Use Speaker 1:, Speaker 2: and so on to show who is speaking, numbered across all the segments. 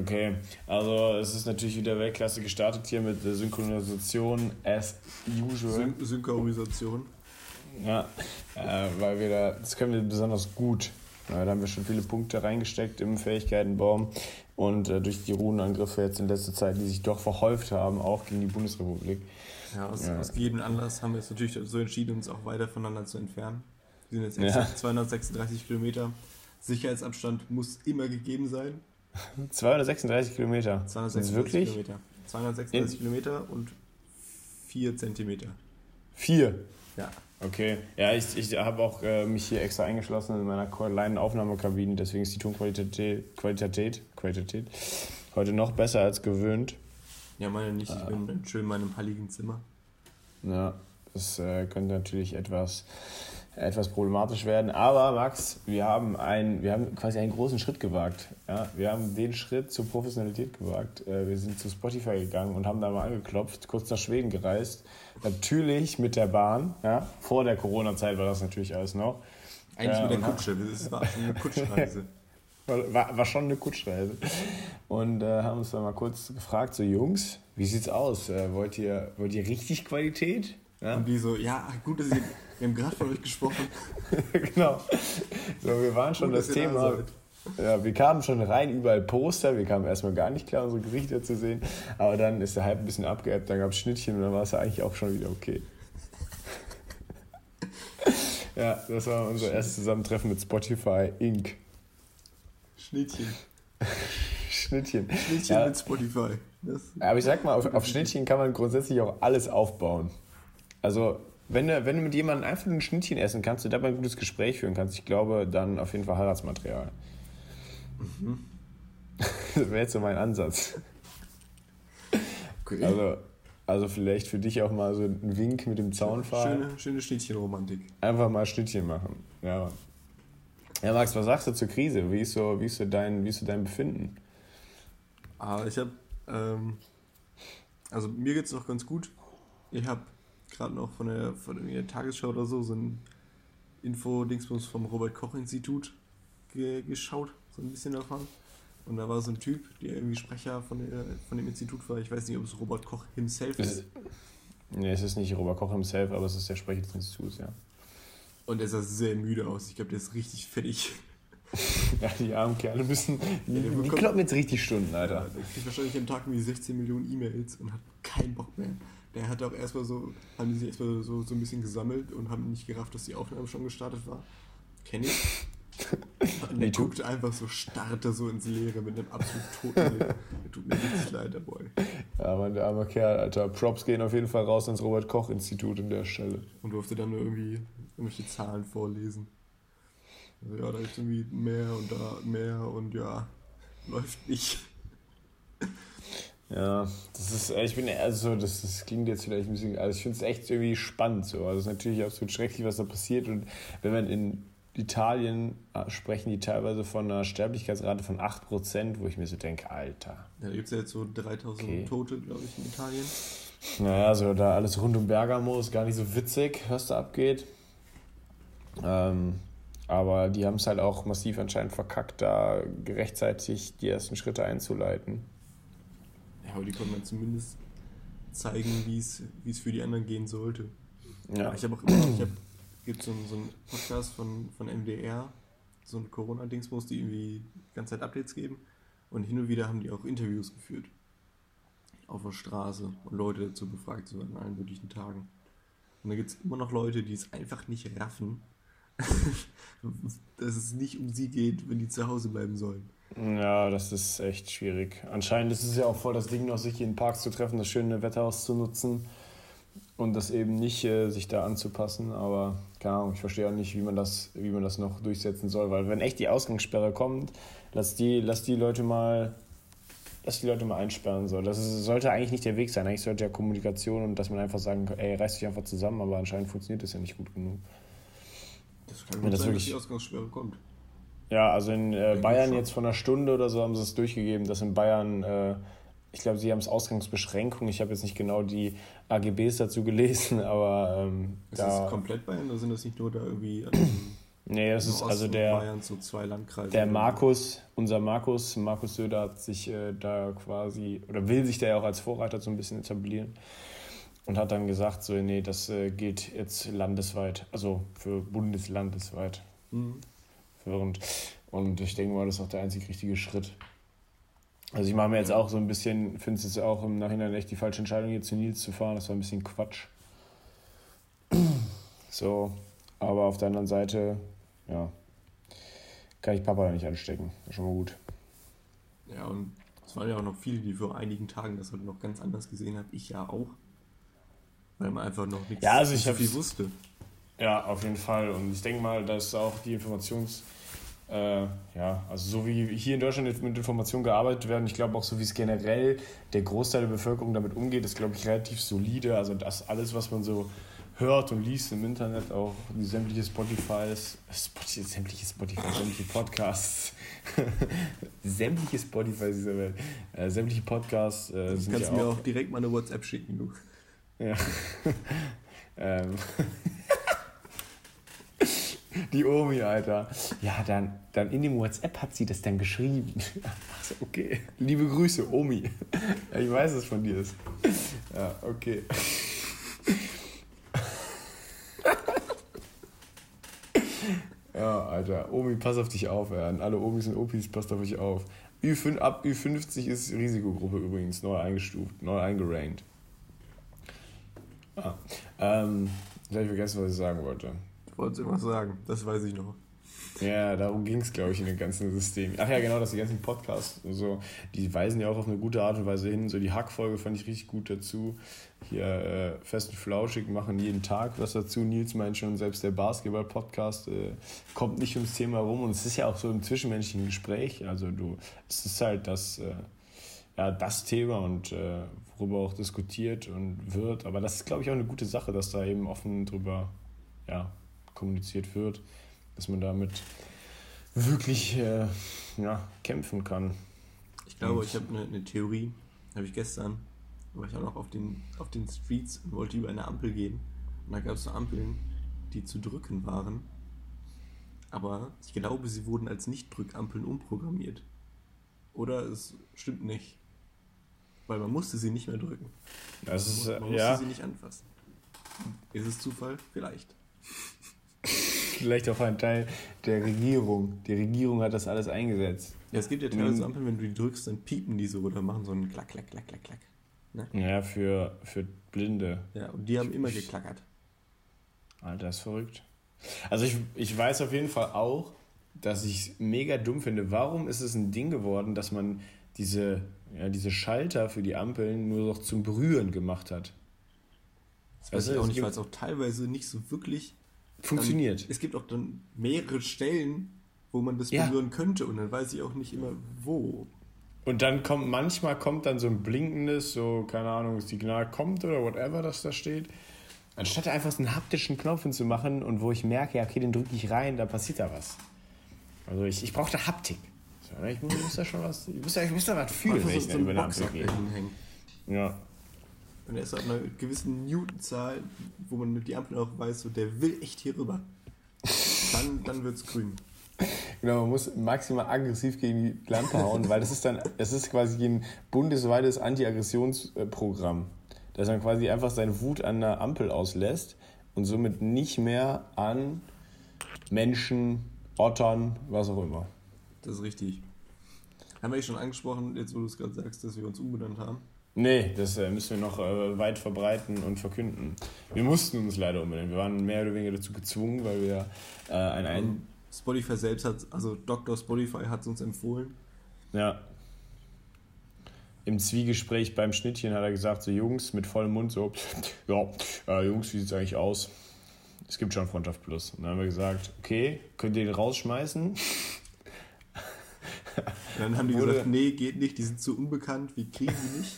Speaker 1: Okay, also es ist natürlich wieder Weltklasse gestartet hier mit der Synchronisation as usual.
Speaker 2: Syn Synchronisation.
Speaker 1: Ja, äh, weil wir da, das können wir besonders gut. Ja, da haben wir schon viele Punkte reingesteckt im Fähigkeitenbaum und äh, durch die Runenangriffe jetzt in letzter Zeit, die sich doch verhäuft haben, auch gegen die Bundesrepublik.
Speaker 2: Ja, aus, ja. aus jedem Anlass haben wir jetzt natürlich so entschieden, uns auch weiter voneinander zu entfernen. Wir sind jetzt ja. 236 Kilometer. Sicherheitsabstand muss immer gegeben sein.
Speaker 1: 236 Kilometer.
Speaker 2: 236 wirklich? Kilometer. 236 in Kilometer und 4 Zentimeter.
Speaker 1: 4? Ja. Okay. Ja, ich, ich habe auch äh, mich hier extra eingeschlossen in meiner kleinen Aufnahmekabine, deswegen ist die Tonqualität Qualität, Qualität heute noch besser als gewöhnt.
Speaker 2: Ja, meine nicht. Ich bin äh, schön in meinem halligen Zimmer.
Speaker 1: Ja, das äh, könnte natürlich etwas etwas problematisch werden. Aber Max, wir haben, ein, wir haben quasi einen großen Schritt gewagt. Ja? Wir haben den Schritt zur Professionalität gewagt. Äh, wir sind zu Spotify gegangen und haben da mal angeklopft, kurz nach Schweden gereist. Natürlich mit der Bahn. Ja? Vor der Corona-Zeit war das natürlich alles noch. Eigentlich mit der Kutsche. Das war eine Kutschreise. War, war, schon eine Kutschreise. Und äh, haben uns dann mal kurz gefragt, so Jungs, wie sieht's aus? Äh, wollt, ihr, wollt ihr richtig Qualität?
Speaker 2: Ja? Und die so, ja, gut, dass ihr wir haben gerade von euch gesprochen.
Speaker 1: genau. So, wir waren schon Gut, das Thema. Ja, wir kamen schon rein, überall Poster. Wir kamen erstmal gar nicht klar, unsere Gerichte zu sehen. Aber dann ist der Hype ein bisschen abgeebbt, dann gab es Schnittchen und dann war es eigentlich auch schon wieder okay. ja, das war unser erstes Zusammentreffen mit Spotify Inc.
Speaker 2: Schnittchen.
Speaker 1: Schnittchen.
Speaker 2: Schnittchen ja. mit Spotify.
Speaker 1: Das aber ich sag mal, auf, auf Schnittchen kann man grundsätzlich auch alles aufbauen. Also wenn du, wenn du mit jemandem einfach ein Schnittchen essen kannst, du dabei ein gutes Gespräch führen kannst, ich glaube, dann auf jeden Fall Heiratsmaterial. Mhm. das wäre jetzt so mein Ansatz. Okay. Also, also vielleicht für dich auch mal so ein Wink mit dem Zaunpfahl.
Speaker 2: Schöne, schöne Schnittchenromantik.
Speaker 1: Einfach mal Schnittchen machen. Ja. Ja, Max, was sagst du zur Krise? Wie ist so, wie ist so, dein, wie ist so dein Befinden?
Speaker 2: Ah, ich habe, ähm, also mir geht es auch ganz gut. Ich habe gerade noch von der, von der Tagesschau oder so, so ein Info-Dingsbums vom Robert-Koch-Institut ge geschaut, so ein bisschen davon. Und da war so ein Typ, der irgendwie Sprecher von, der, von dem Institut war. Ich weiß nicht, ob es Robert Koch himself ist.
Speaker 1: Nee, es ist nicht Robert Koch himself, aber es ist der Sprecher des Instituts, ja.
Speaker 2: Und er sah sehr müde aus. Ich glaube, der ist richtig fertig.
Speaker 1: ja, die armen Kerle müssen. Die, ja, die kloppen jetzt richtig Stunden, Alter. Ja,
Speaker 2: der kriegt wahrscheinlich am Tag irgendwie 16 Millionen E-Mails und hat keinen Bock mehr der hat auch erstmal so, haben die sich erstmal so, so ein bisschen gesammelt und haben nicht gerafft, dass die Aufnahme schon gestartet war. Kenn ich. Und der guckt einfach so, starrte so ins Leere mit einem absolut toten Blick. Tut mir richtig leid, der Boy.
Speaker 1: Ja, Mann, der arme Kerl, Alter. Props gehen auf jeden Fall raus ins Robert-Koch-Institut in der Stelle.
Speaker 2: Und durfte dann nur irgendwie irgendwelche Zahlen vorlesen. Also, ja, da ist irgendwie mehr und da mehr und ja, läuft nicht.
Speaker 1: Ja, das ist, ich bin, also das, das klingt jetzt vielleicht ein bisschen, also ich finde es echt irgendwie spannend so. Also es ist natürlich absolut schrecklich, was da passiert. Und wenn man in Italien äh, sprechen die teilweise von einer Sterblichkeitsrate von 8%, wo ich mir so denke, Alter.
Speaker 2: Ja, da gibt es ja jetzt so 3000 okay. Tote, glaube ich, in Italien.
Speaker 1: Naja, so da alles rund um Bergamo ist gar nicht so witzig, was da abgeht. Ähm, aber die haben es halt auch massiv anscheinend verkackt, da rechtzeitig die ersten Schritte einzuleiten
Speaker 2: aber die konnte man zumindest zeigen, wie es für die anderen gehen sollte. Ja. Ich habe auch immer, ich habe, gibt so, so einen Podcast von, von MDR, so ein Corona-Dingsbus, die irgendwie die ganze Zeit Updates geben. Und hin und wieder haben die auch Interviews geführt. Auf der Straße und Leute dazu befragt, so an allen möglichen Tagen. Und da gibt es immer noch Leute, die es einfach nicht raffen, dass es nicht um sie geht, wenn die zu Hause bleiben sollen.
Speaker 1: Ja, das ist echt schwierig. Anscheinend ist es ja auch voll das Ding, noch sich in den Parks zu treffen, das schöne Wetter auszunutzen und das eben nicht äh, sich da anzupassen. Aber keine Ahnung, ich verstehe auch nicht, wie man, das, wie man das noch durchsetzen soll. Weil wenn echt die Ausgangssperre kommt, lass die, lass die Leute mal dass die Leute mal einsperren soll. Das ist, sollte eigentlich nicht der Weg sein. Eigentlich sollte ja Kommunikation und dass man einfach sagen kann, ey, reißt dich einfach zusammen, aber anscheinend funktioniert das ja nicht gut genug.
Speaker 2: Das kann gut das sein, dass die Ausgangssperre kommt.
Speaker 1: Ja, also in äh, Bayern jetzt vor einer Stunde oder so haben sie es durchgegeben, dass in Bayern, äh, ich glaube, sie haben es Ausgangsbeschränkung. Ich habe jetzt nicht genau die AGBs dazu gelesen, aber. Ähm,
Speaker 2: ist da, das komplett Bayern oder sind das nicht nur da irgendwie an
Speaker 1: Nee, das ist also der. Bayern, so zwei Landkreise. Der Markus, unser Markus, Markus Söder hat sich äh, da quasi, oder will sich da ja auch als Vorreiter so ein bisschen etablieren. Und hat dann gesagt, so, nee, das äh, geht jetzt landesweit, also für bundeslandesweit. Mhm. Verwirrend. Und ich denke mal, das ist auch der einzig richtige Schritt. Also ich mache mir jetzt auch so ein bisschen, finde es jetzt auch im Nachhinein echt die falsche Entscheidung, hier zu Nils zu fahren. Das war ein bisschen Quatsch. So, aber auf der anderen Seite, ja, kann ich Papa da nicht anstecken. Das ist schon mal gut.
Speaker 2: Ja, und es waren ja auch noch viele, die vor einigen Tagen das heute noch ganz anders gesehen haben. Ich ja auch. Weil man einfach noch nichts
Speaker 1: ja, also
Speaker 2: ich
Speaker 1: so viel wusste. Ja, auf jeden Fall. Und ich denke mal, dass auch die Informations- äh, ja, also so wie hier in Deutschland mit Informationen gearbeitet werden, ich glaube auch so wie es generell der Großteil der Bevölkerung damit umgeht, ist glaube ich relativ solide. Also das alles, was man so hört und liest im Internet, auch sämtliche Spotifys, Spotify, sämtliche Spotify, sämtliche Podcasts, sämtliche Spotify dieser Welt, äh, sämtliche Podcasts. Äh,
Speaker 2: du kannst ja mir auch direkt mal eine WhatsApp schicken, du. Ja.
Speaker 1: ähm. Die Omi, Alter. Ja, dann, dann in dem WhatsApp hat sie das dann geschrieben. Achso, okay. Liebe Grüße, Omi. Ja, ich weiß, dass es von dir ist. Ja, okay. Ja, Alter. Omi, pass auf dich auf, ja. Alle Omis und Opis, passt auf euch auf. Ü5, ab Ü50 ist Risikogruppe übrigens, neu eingestuft, neu eingerankt. Ah, ähm, jetzt habe ich vergessen, was ich sagen wollte.
Speaker 2: Wolltest irgendwas sagen, das weiß ich noch.
Speaker 1: Ja, darum ging es, glaube ich, in dem ganzen System. Ach ja, genau, dass die ganzen Podcasts, so, die weisen ja auch auf eine gute Art und Weise hin. So die Hackfolge fand ich richtig gut dazu. Hier äh, fest und flauschig machen jeden Tag was dazu. Nils meint schon, selbst der Basketball-Podcast äh, kommt nicht ums Thema rum. Und es ist ja auch so im zwischenmenschlichen Gespräch. Also du, es ist halt das, äh, ja, das Thema und äh, worüber auch diskutiert und wird. Aber das ist, glaube ich, auch eine gute Sache, dass da eben offen drüber ja, kommuniziert wird dass man damit wirklich äh, ja, kämpfen kann.
Speaker 2: Ich glaube, und ich habe eine, eine Theorie, habe ich gestern, war ich auch noch auf den, auf den Streets und wollte über eine Ampel gehen. Und da gab es so Ampeln, die zu drücken waren. Aber ich glaube, sie wurden als Nicht-Drückampeln umprogrammiert. Oder es stimmt nicht. Weil man musste sie nicht mehr drücken. Das ist, man, musste ja. sie nicht anfassen. Ist es Zufall? Vielleicht
Speaker 1: vielleicht auch ein Teil der Regierung. Die Regierung hat das alles eingesetzt.
Speaker 2: Ja, es gibt ja teilweise Ampeln, wenn du die drückst, dann piepen die so oder machen so einen Klack, Klack, Klack, Klack, Klack.
Speaker 1: Ne? Ja, für, für Blinde.
Speaker 2: Ja, und die haben immer geklackert.
Speaker 1: Alter, ist verrückt. Also ich, ich weiß auf jeden Fall auch, dass ich es mega dumm finde. Warum ist es ein Ding geworden, dass man diese, ja, diese Schalter für die Ampeln nur noch zum Berühren gemacht hat?
Speaker 2: Das weiß also, ich auch nicht, weil es auch teilweise nicht so wirklich funktioniert. Dann, es gibt auch dann mehrere Stellen, wo man das ja. berühren könnte und dann weiß ich auch nicht immer wo.
Speaker 1: Und dann kommt, manchmal kommt dann so ein blinkendes, so, keine Ahnung, Signal kommt oder whatever, das da steht. Anstatt einfach so einen haptischen Knopf hinzumachen und wo ich merke, ja, okay, den drücke ich rein, da passiert da was. Also ich, ich brauche da Haptik. Ne, ich muss, muss da schon was, ich muss da, ich muss da was fühlen, wenn ich so über eine Ampel gehe.
Speaker 2: Ja. Und er ist auf einer gewissen Newtonzahl, wo man mit die Ampel auch weiß, so, der will echt hier rüber. Dann, dann wird es grün.
Speaker 1: Genau, man muss maximal aggressiv gegen die Lampe hauen, weil das ist dann, das ist quasi ein bundesweites Anti-Aggressionsprogramm, dass man quasi einfach seine Wut an der Ampel auslässt und somit nicht mehr an Menschen, Ottern, was auch immer.
Speaker 2: Das ist richtig. Haben wir schon angesprochen, jetzt wo du es gerade sagst, dass wir uns umbenannt haben?
Speaker 1: Nee, das äh, müssen wir noch äh, weit verbreiten und verkünden. Wir mussten uns leider umbenennen. Wir waren mehr oder weniger dazu gezwungen, weil wir äh, ein, ein
Speaker 2: Spotify selbst hat, also Dr. Spotify hat es uns empfohlen.
Speaker 1: Ja. Im Zwiegespräch beim Schnittchen hat er gesagt, so Jungs mit vollem Mund, so, ja, äh, Jungs, wie sieht es eigentlich aus? Es gibt schon Freundschaft Plus. Und dann haben wir gesagt, okay, könnt ihr den rausschmeißen?
Speaker 2: Dann haben die gesagt, nee, geht nicht, die sind zu unbekannt, wir kriegen die nicht.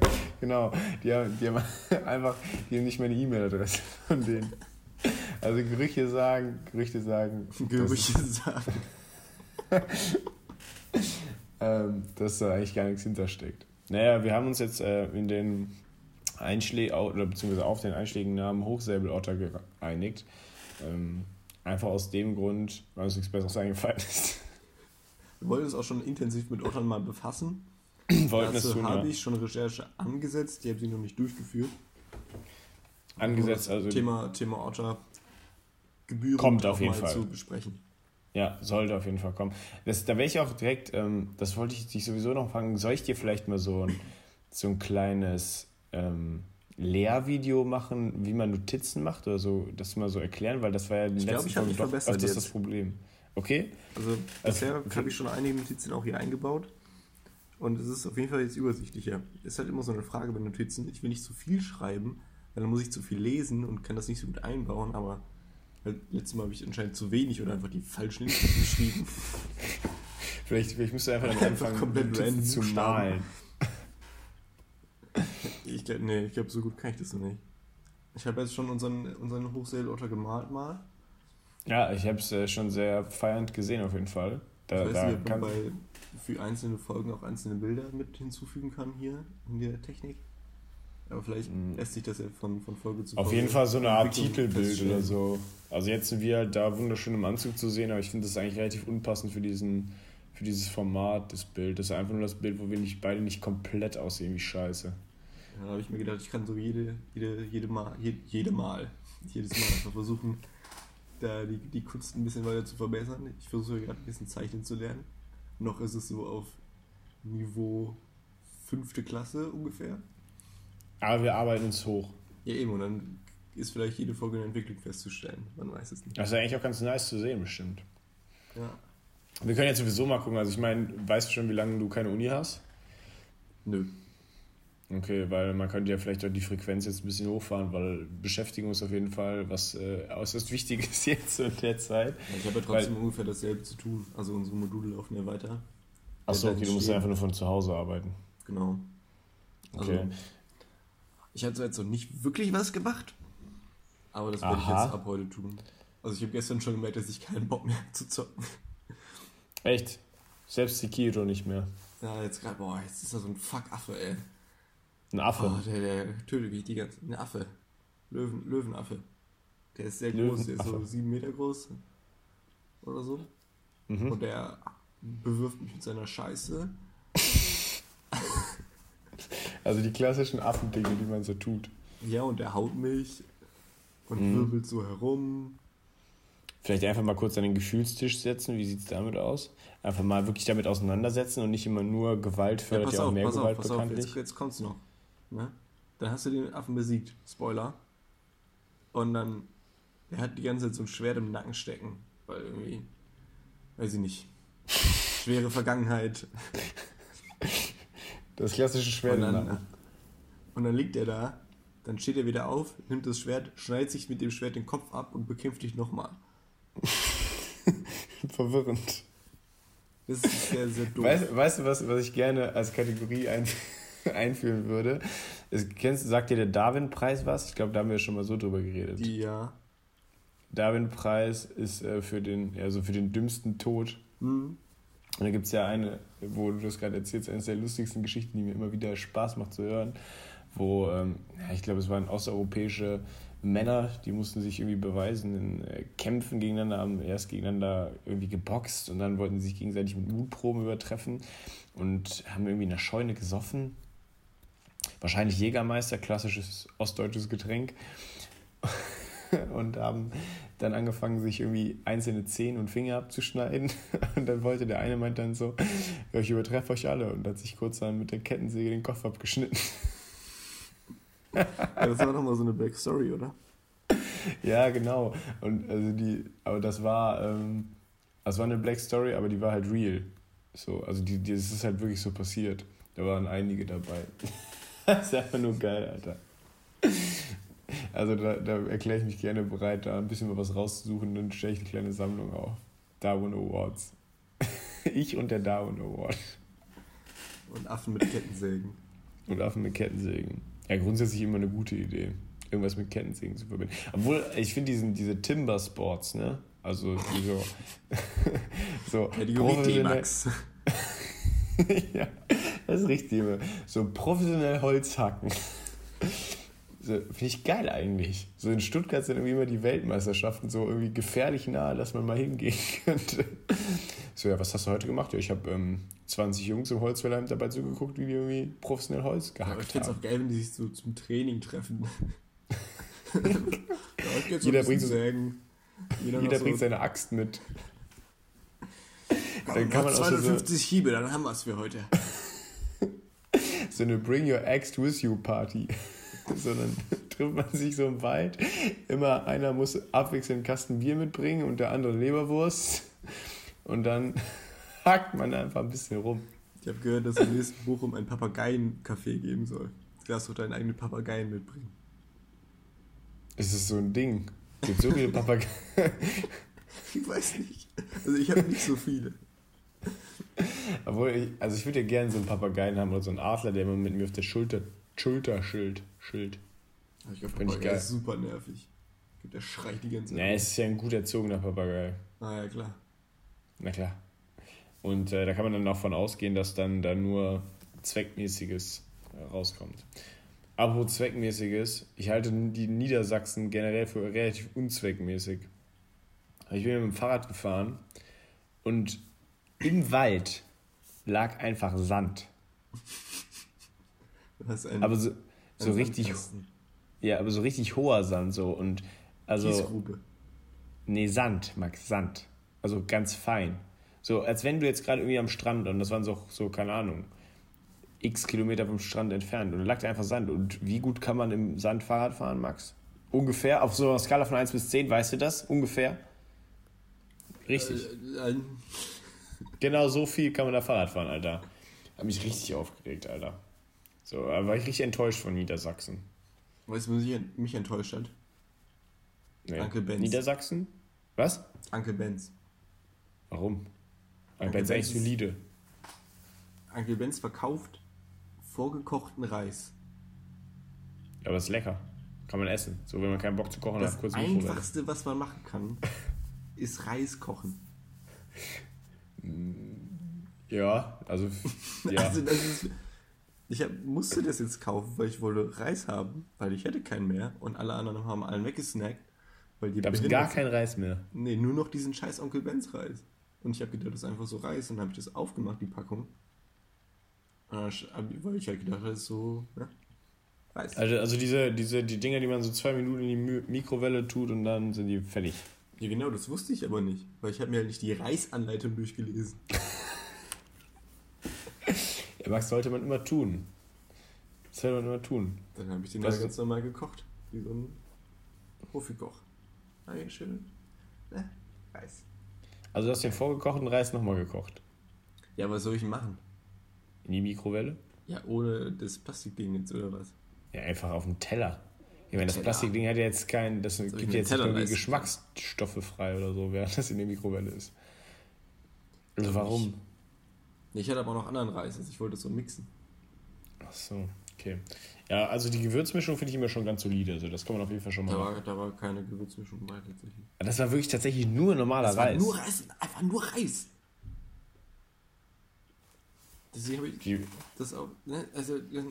Speaker 1: genau, die haben, die haben einfach die haben nicht mehr eine E-Mail-Adresse von denen. Also Gerüchte sagen, Gerüchte sagen. Gerüchte dass, sagen. ähm, dass da eigentlich gar nichts hintersteckt. Naja, wir haben uns jetzt äh, in den Einschlägen, oder beziehungsweise auf den Einschlägen Namen Hochsäbelotter geeinigt. Ähm, Einfach aus dem Grund, weil uns nichts Besseres eingefallen ist.
Speaker 2: Wir wollten uns auch schon intensiv mit Ottern mal befassen. wollten Dazu tun, habe ja. ich schon Recherche angesetzt, die habe ich noch nicht durchgeführt. Angesetzt, also. Thema, Thema Otter Gebühren
Speaker 1: kommt auf jeden Fall zu besprechen. Ja, sollte auf jeden Fall kommen. Das, da wäre ich auch direkt, ähm, das wollte ich dich sowieso noch fragen, soll ich dir vielleicht mal so ein, so ein kleines ähm, Lehrvideo machen, wie man Notizen macht oder so, das mal so erklären, weil das war ja in den letzten Folgen doch öfters
Speaker 2: das Problem. Okay? Also, also bisher also, habe ich schon einige Notizen auch hier eingebaut. Und es ist auf jeden Fall jetzt übersichtlicher. Ist halt immer so eine Frage bei Notizen. Ich will nicht zu viel schreiben, weil dann muss ich zu viel lesen und kann das nicht so gut einbauen, aber weil letztes Mal habe ich anscheinend zu wenig oder einfach die falschen Linien geschrieben. vielleicht, vielleicht müsst ihr einfach dann anfangen, komplett random zu malen. ich glaube, nee, ich glaube, so gut kann ich das noch nicht. Ich habe jetzt schon unseren, unseren Hochseelotter gemalt mal.
Speaker 1: Ja, ich habe es äh, schon sehr feiernd gesehen auf jeden Fall. Da, ich weiß
Speaker 2: nicht, ob man bei, für einzelne Folgen auch einzelne Bilder mit hinzufügen kann hier in der Technik. Aber vielleicht hm. lässt sich das ja von, von Folge zu Folge.
Speaker 1: Auf jeden Fall so eine Art Titelbild oder so. Also jetzt sind wir halt da wunderschön im Anzug zu sehen, aber ich finde das eigentlich relativ unpassend für diesen für dieses Format des Bildes. Das ist einfach nur das Bild, wo wir nicht beide nicht komplett aussehen wie Scheiße.
Speaker 2: Ja, da habe ich mir gedacht, ich kann so jede, jede, jede Mal, jede, jede Mal, jedes Mal einfach versuchen, da die, die Kunst ein bisschen weiter zu verbessern. Ich versuche gerade ein bisschen Zeichnen zu lernen. Noch ist es so auf Niveau fünfte Klasse ungefähr.
Speaker 1: Aber wir arbeiten uns hoch.
Speaker 2: Ja, eben, und dann ist vielleicht jede Folge eine Entwicklung festzustellen. Man weiß es nicht.
Speaker 1: Das ist eigentlich auch ganz nice zu sehen, bestimmt. Ja. Wir können jetzt sowieso mal gucken. Also, ich meine, weißt du schon, wie lange du keine Uni hast? Nö. Okay, weil man könnte ja vielleicht auch die Frequenz jetzt ein bisschen hochfahren, weil Beschäftigung ist auf jeden Fall was äh, äußerst Wichtiges jetzt in der Zeit.
Speaker 2: Ja, ich habe ja trotzdem weil, ungefähr dasselbe zu tun. Also unsere Module laufen ja weiter.
Speaker 1: Achso, okay, du musst ja einfach nur von zu Hause arbeiten. Genau.
Speaker 2: Okay. Also, ich hatte jetzt noch nicht wirklich was gemacht, aber das werde ich jetzt ab heute tun. Also ich habe gestern schon gemerkt, dass ich keinen Bock mehr habe zu zocken.
Speaker 1: Echt? Selbst Sekiro nicht mehr.
Speaker 2: Ja, jetzt gerade, boah, jetzt ist da so ein Fuck-Affe, ey. Ein Affe? Oh, der, der tötet mich die ganze Ein Affe. Löwen, Löwenaffe. Der ist sehr groß, der ist so sieben Meter groß. Oder so. Mhm. Und der bewirft mich mit seiner Scheiße.
Speaker 1: Also die klassischen Affendinge, die man so tut.
Speaker 2: Ja, und der haut mich und mhm. wirbelt so herum.
Speaker 1: Vielleicht einfach mal kurz an den Gefühlstisch setzen. Wie sieht es damit aus? Einfach mal wirklich damit auseinandersetzen und nicht immer nur Gewalt fördert ja, ja auch auf, mehr Gewalt
Speaker 2: auf, bekanntlich. Auf, jetzt, jetzt kommt's noch. Ne? Dann hast du den Affen besiegt. Spoiler. Und dann, der hat die ganze Zeit so ein Schwert im Nacken stecken. Weil irgendwie, weiß ich nicht. Schwere Vergangenheit. Das klassische Schwert. Und dann, und dann liegt er da, dann steht er wieder auf, nimmt das Schwert, schneidet sich mit dem Schwert den Kopf ab und bekämpft dich nochmal.
Speaker 1: Verwirrend. Das ist sehr, sehr doof. Weißt, weißt, du, was, was ich gerne als Kategorie ein, einführen würde? Es, kennst, sagt dir der Darwin-Preis was? Ich glaube, da haben wir schon mal so drüber geredet. Ja. Darwin-Preis ist äh, für, den, also für den dümmsten Tod. Mhm. Und da gibt es ja eine, wo du das gerade erzählst, eine der lustigsten Geschichten, die mir immer wieder Spaß macht zu hören, wo, ähm, ich glaube, es waren osteuropäische Männer, die mussten sich irgendwie beweisen in äh, Kämpfen gegeneinander, haben erst gegeneinander irgendwie geboxt und dann wollten sie sich gegenseitig mit Mutproben übertreffen und haben irgendwie in der Scheune gesoffen. Wahrscheinlich Jägermeister, klassisches ostdeutsches Getränk. und haben dann angefangen, sich irgendwie einzelne Zehen und Finger abzuschneiden. Und dann wollte der eine meint dann so, ich übertreffe euch alle und hat sich kurz dann mit der Kettensäge den Kopf abgeschnitten.
Speaker 2: Ja, das war doch mal so eine Backstory, oder?
Speaker 1: Ja, genau. Und also die, aber das war, ähm, das war eine Black Story, aber die war halt real. So, also die, die, das ist halt wirklich so passiert. Da waren einige dabei. das ist einfach nur geil, Alter. Also da, da erkläre ich mich gerne bereit, da ein bisschen was rauszusuchen, dann stelle ich eine kleine Sammlung auf. Darwin Awards. ich und der Darwin Award.
Speaker 2: Und Affen mit Kettensägen.
Speaker 1: Und Affen mit Kettensägen. Ja, grundsätzlich immer eine gute Idee, irgendwas mit Kettensägen zu verbinden. Obwohl, ich finde diese Timber Sports, ne? Also die so. so Kategorie D-Max. ja, das ist richtig. So professionell Holz hacken So, Finde ich geil eigentlich. So in Stuttgart sind irgendwie immer die Weltmeisterschaften so irgendwie gefährlich nahe, dass man mal hingehen könnte. So, ja, was hast du heute gemacht? Ja, ich habe ähm, 20 Jungs im Holzfällerheim dabei zugeguckt, wie die irgendwie professionell Holz gehackt
Speaker 2: Aber ich finde es auch geil, wenn die sich so zum Training treffen.
Speaker 1: ja, jeder bringt, so, jeder, jeder bringt so seine Axt mit.
Speaker 2: Dann kann man 250 so, Hiebe, dann haben wir es für heute.
Speaker 1: so eine Bring Your Axe With You Party. sondern trifft man sich so im Wald. Immer einer muss abwechselnd einen Kasten Bier mitbringen und der andere Leberwurst. Und dann hackt man einfach ein bisschen rum.
Speaker 2: Ich habe gehört, dass es im nächsten Bochum ein Papageien-Café geben soll. Du darfst doch deinen eigenen Papageien mitbringen.
Speaker 1: Ist das so ein Ding? Es gibt so viele Papageien.
Speaker 2: ich weiß nicht. Also ich habe nicht so viele.
Speaker 1: Obwohl, ich, also ich würde ja gerne so einen Papageien haben oder so einen Adler, der immer mit mir auf der Schulter Schulterschild. Schild.
Speaker 2: Ich glaube, Papagei ist super nervig. Der schreit die ganze
Speaker 1: Zeit. Nee, es ist ja ein gut erzogener Papagei.
Speaker 2: Ah ja, klar.
Speaker 1: Na klar. Und äh, da kann man dann auch von ausgehen, dass dann da nur Zweckmäßiges äh, rauskommt. Aber Zweckmäßiges, ich halte die Niedersachsen generell für relativ unzweckmäßig. Ich bin mit dem Fahrrad gefahren und im Wald lag einfach Sand. Ein, aber so, so richtig. Ja, aber so richtig hoher Sand so und also. Kiesgrube. Nee, Sand, Max, Sand. Also ganz fein. So, als wenn du jetzt gerade irgendwie am Strand und das waren so, so, keine Ahnung, x Kilometer vom Strand entfernt und da lag einfach Sand. Und wie gut kann man im Sand Fahrrad fahren, Max? Ungefähr, auf so einer Skala von 1 bis 10, weißt du das? Ungefähr? Richtig. Äh, äh, genau so viel kann man da Fahrrad fahren, Alter. Hab mich richtig aufgeregt, Alter. So, da war ich richtig enttäuscht von Niedersachsen.
Speaker 2: Weißt du, was mich enttäuscht hat?
Speaker 1: Nee. Uncle Benz. Niedersachsen? Was?
Speaker 2: Uncle Benz.
Speaker 1: Warum? Uncle Benz ist eigentlich solide.
Speaker 2: Uncle Benz verkauft vorgekochten Reis.
Speaker 1: Ja, aber ist lecker. Kann man essen. So, wenn man keinen Bock zu kochen
Speaker 2: das hat, kurz Das Einfachste, was man machen kann, ist Reis kochen.
Speaker 1: Ja, also. Ja. also
Speaker 2: ist, ich hab, musste das jetzt kaufen, weil ich wollte Reis haben, weil ich hätte keinen mehr und alle anderen haben allen weggesnackt. Weil die
Speaker 1: da habe gar keinen Reis mehr.
Speaker 2: Nee, nur noch diesen scheiß Onkel Benz Reis. Und ich habe gedacht, das ist einfach so Reis und dann habe ich das aufgemacht, die Packung. Weil ich halt gedacht, das ist so, ne?
Speaker 1: Reis. Also, also diese, diese, die Dinger, die man so zwei Minuten in die Mikrowelle tut und dann sind die fertig.
Speaker 2: Ja, genau, das wusste ich aber nicht, weil ich habe mir halt nicht die Reisanleitung durchgelesen.
Speaker 1: Ja, was sollte man immer tun? Das sollte man immer tun.
Speaker 2: Dann habe ich den das ganz normal gekocht. Wie so ein Profikoch. Ein schön. Ne?
Speaker 1: Reis. Also du hast den vorgekochten Reis nochmal gekocht?
Speaker 2: Ja, was soll ich machen?
Speaker 1: In die Mikrowelle?
Speaker 2: Ja, ohne das Plastikding jetzt oder was?
Speaker 1: Ja, einfach auf dem Teller. Ich meine, das Plastikding hat ja jetzt keinen, das gibt jetzt nicht irgendwie Geschmacksstoffe frei oder so, während das in der Mikrowelle ist. Also warum?
Speaker 2: Ich hatte aber auch noch anderen Reis, also ich wollte es so mixen.
Speaker 1: Ach so, okay. Ja, also die Gewürzmischung finde ich immer schon ganz solide, also das kann man auf jeden Fall schon mal
Speaker 2: da war, Da war keine Gewürzmischung bei tatsächlich.
Speaker 1: Das war wirklich tatsächlich nur normaler das Reis.
Speaker 2: nur Reis, einfach nur Reis. Deswegen habe ich die, das auch, ne, also,
Speaker 1: ja.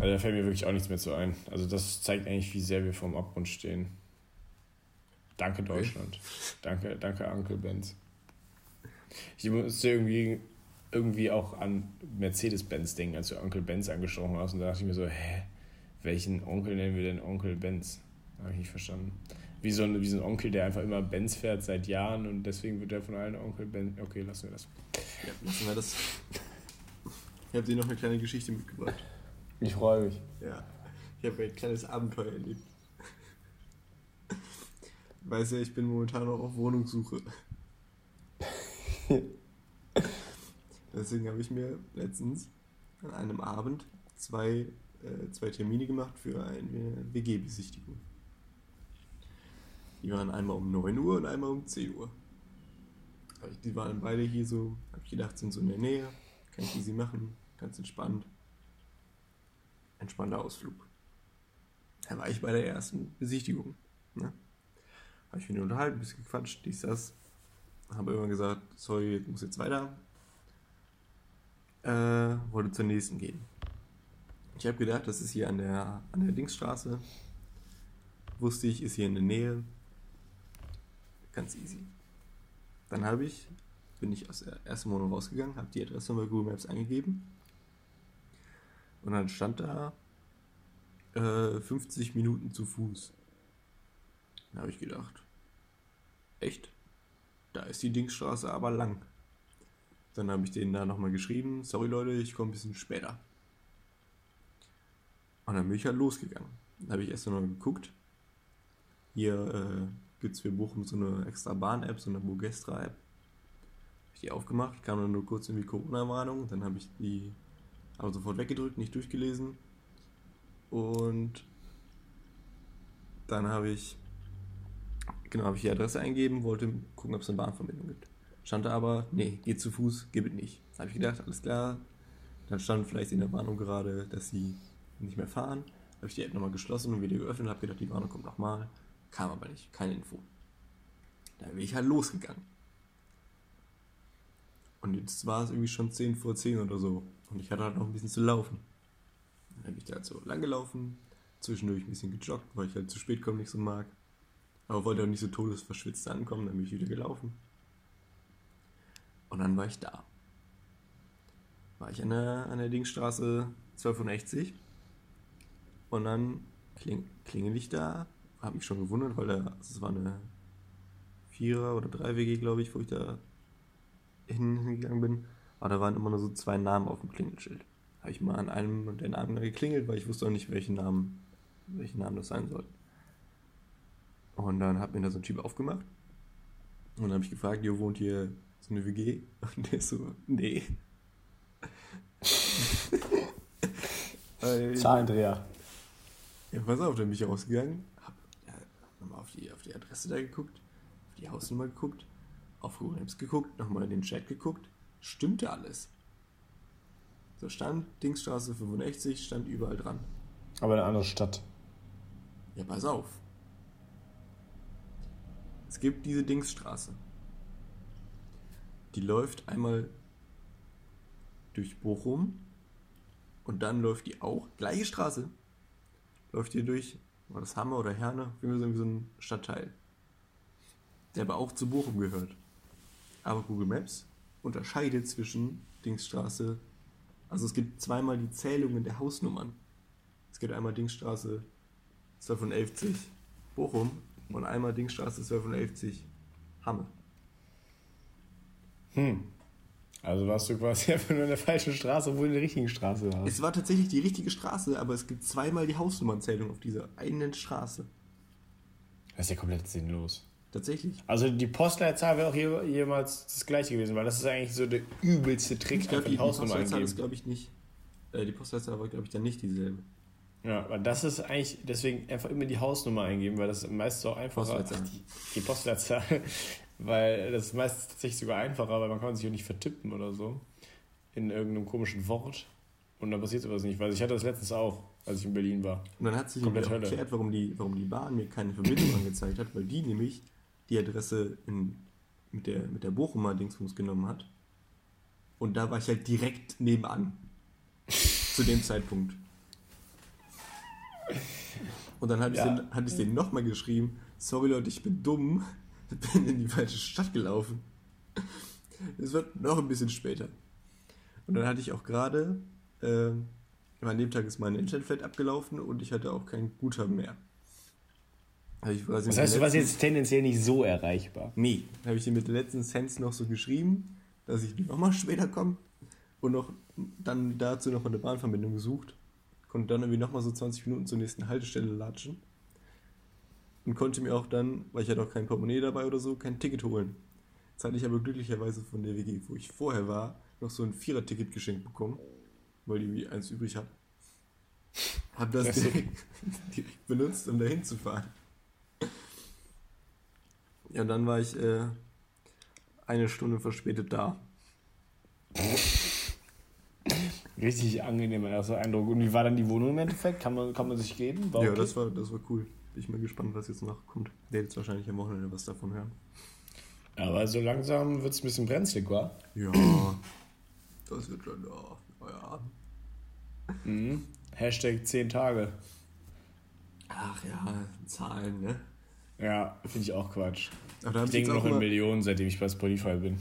Speaker 1: Also da fällt mir wirklich auch nichts mehr zu ein. Also das zeigt eigentlich, wie sehr wir vorm Abgrund stehen. Danke Deutschland. danke, danke Uncle Benz. Ich musste irgendwie, irgendwie auch an Mercedes-Benz denken, als du Onkel Benz angesprochen hast. Und da dachte ich mir so, hä, welchen Onkel nennen wir denn Onkel Benz? Habe ich nicht verstanden. Wie so, ein, wie so ein Onkel, der einfach immer Benz fährt seit Jahren und deswegen wird er von allen Onkel Benz. Okay, lassen wir das.
Speaker 2: Ja, lassen wir das. Ich habe dir noch eine kleine Geschichte mitgebracht.
Speaker 1: Ich freue mich.
Speaker 2: Ja, ich habe ein kleines Abenteuer erlebt. Weißt du, ich bin momentan noch auf Wohnungssuche. Deswegen habe ich mir letztens an einem Abend zwei, äh, zwei Termine gemacht für eine WG-Besichtigung. Die waren einmal um 9 Uhr und einmal um 10 Uhr. Die waren beide hier so, habe ich gedacht, sind so in der Nähe, kann ich sie machen, ganz entspannt. Entspannter Ausflug. Da war ich bei der ersten Besichtigung. Ne? Habe ich mich unterhalten, ein bisschen gequatscht, dies, das habe irgendwann gesagt, sorry, muss jetzt weiter. Äh, wollte zur nächsten gehen. Ich habe gedacht, das ist hier an der, an der Dingsstraße. Wusste ich, ist hier in der Nähe. Ganz easy. Dann habe ich, bin ich aus der ersten Wohnung rausgegangen, habe die Adresse bei Google Maps eingegeben. Und dann stand da äh, 50 Minuten zu Fuß. Da habe ich gedacht, echt? Da ist die Dingsstraße aber lang. Dann habe ich denen da nochmal geschrieben, sorry Leute, ich komme ein bisschen später. Und dann bin ich halt losgegangen. Dann habe ich erst noch geguckt. Hier äh, gibt es für Bochum so eine extra Bahn-App, so eine Bogestra-App. Habe ich die aufgemacht, kam dann nur kurz irgendwie Corona-Warnung. Dann habe ich die aber sofort weggedrückt, nicht durchgelesen. Und dann habe ich, genau, habe ich die Adresse eingegeben, wollte gucken, ob es eine Bahnverbindung gibt. Stand da aber, nee, geht zu Fuß, gibt es nicht. Habe ich gedacht, alles klar. Dann stand vielleicht in der Warnung gerade, dass sie nicht mehr fahren. Habe ich die App nochmal geschlossen und wieder geöffnet, habe gedacht, die Warnung kommt nochmal. Kam aber nicht, keine Info. Dann bin ich halt losgegangen. Und jetzt war es irgendwie schon 10 vor 10 oder so. Und ich hatte halt noch ein bisschen zu laufen. Dann bin ich da halt so lang gelaufen, zwischendurch ein bisschen gejoggt, weil ich halt zu spät kommen nicht so mag. Aber wollte auch nicht so todesverschwitzt ankommen, dann bin ich wieder gelaufen. Und dann war ich da. War ich an der, an der Dingstraße 1260. Und dann kling, klingel ich da. Hab mich schon gewundert, weil da, also es war eine Vierer- oder Drei-WG, glaube ich, wo ich da hingegangen bin. Aber da waren immer nur so zwei Namen auf dem Klingelschild. Habe ich mal an einem der Namen geklingelt, weil ich wusste auch nicht, welchen Namen, welchen Namen das sein soll. Und dann hat mir da so ein Typ aufgemacht. Und dann habe ich gefragt, jo, wohnt hier so eine WG? Und der ist so, nee. Zahlendreher. Ja, pass auf, dann bin ich rausgegangen, hab, ja, nochmal auf die, auf die Adresse da geguckt, auf die Hausnummer geguckt, auf Google Maps geguckt, nochmal in den Chat geguckt, stimmte alles. So stand Dingsstraße 65, stand überall dran.
Speaker 1: Aber in einer anderen Stadt.
Speaker 2: Ja, pass auf. Es gibt diese Dingsstraße. Die läuft einmal durch Bochum und dann läuft die auch, gleiche Straße, läuft hier durch, war das Hammer oder Herne, irgendwie so ein Stadtteil, der aber auch zu Bochum gehört. Aber Google Maps unterscheidet zwischen Dingsstraße, also es gibt zweimal die Zählungen der Hausnummern. Es gibt einmal Dingsstraße 1211 Bochum und einmal Dingsstraße 1211 Hamme.
Speaker 1: Hm. Also warst du quasi einfach nur in der falschen Straße, obwohl du in der richtigen Straße warst.
Speaker 2: Es war tatsächlich die richtige Straße, aber es gibt zweimal die Hausnummernzählung auf dieser einen Straße.
Speaker 1: Das ist ja komplett sinnlos.
Speaker 2: Tatsächlich.
Speaker 1: Also die Postleitzahl wäre auch hier, jemals das gleiche gewesen, weil das ist eigentlich so der übelste Trick, ich glaub, die, die
Speaker 2: Postleitzahl ist, glaube ich, nicht. Äh, die Postleitzahl war, glaube ich, dann nicht dieselbe.
Speaker 1: Ja, aber das ist eigentlich, deswegen einfach immer die Hausnummer eingeben, weil das ist meistens auch einfacher. Postleitzahl. Die, die Postleitzahl, weil das ist meistens tatsächlich sogar einfacher, weil man kann sich auch nicht vertippen oder so in irgendeinem komischen Wort. Und dann passiert sowas nicht, weil ich hatte das letztens auch, als ich in Berlin war.
Speaker 2: Und dann hat sich mir erklärt, warum die, warum die Bahn mir keine Verbindung angezeigt hat, weil die nämlich die Adresse in, mit, der, mit der Bochumer Dingsbums genommen hat. Und da war ich halt direkt nebenan. zu dem Zeitpunkt. Und dann hatte ja. ich den, hatte ich den nochmal geschrieben, sorry Leute, ich bin dumm, bin in die falsche Stadt gelaufen. Es wird noch ein bisschen später. Und dann hatte ich auch gerade, äh, an dem Tag ist mein Internetflat abgelaufen und ich hatte auch kein Guthaben mehr.
Speaker 1: Das heißt, du warst jetzt tendenziell nicht so erreichbar?
Speaker 2: Nee, habe ich dir mit den letzten Cents noch so geschrieben, dass ich nochmal später komme und noch dann dazu noch eine Bahnverbindung gesucht konnte dann irgendwie nochmal so 20 Minuten zur nächsten Haltestelle latschen und konnte mir auch dann, weil ich hatte auch kein Portemonnaie dabei oder so, kein Ticket holen. Jetzt hatte ich aber glücklicherweise von der WG, wo ich vorher war, noch so ein Vierer-Ticket geschenkt bekommen, weil die eins übrig hat. Hab das direkt, direkt, benutzt, um dahin zu fahren. Ja, und dann war ich äh, eine Stunde verspätet da.
Speaker 1: Richtig angenehmer erster Eindruck. Und wie war dann die Wohnung im Endeffekt? Kann man, kann man sich geben?
Speaker 2: War ja, okay? das, war, das war cool. Bin ich mal gespannt, was jetzt noch kommt. Der jetzt wahrscheinlich am Wochenende was davon hören.
Speaker 1: Aber so langsam wird es ein bisschen brenzlig, wa?
Speaker 2: Ja, das wird schon, ja. ja.
Speaker 1: Mhm. Hashtag 10 Tage.
Speaker 2: Ach ja, Zahlen, ne?
Speaker 1: Ja, finde ich auch Quatsch. Ich denke noch in Millionen, seitdem ich bei Spotify bin.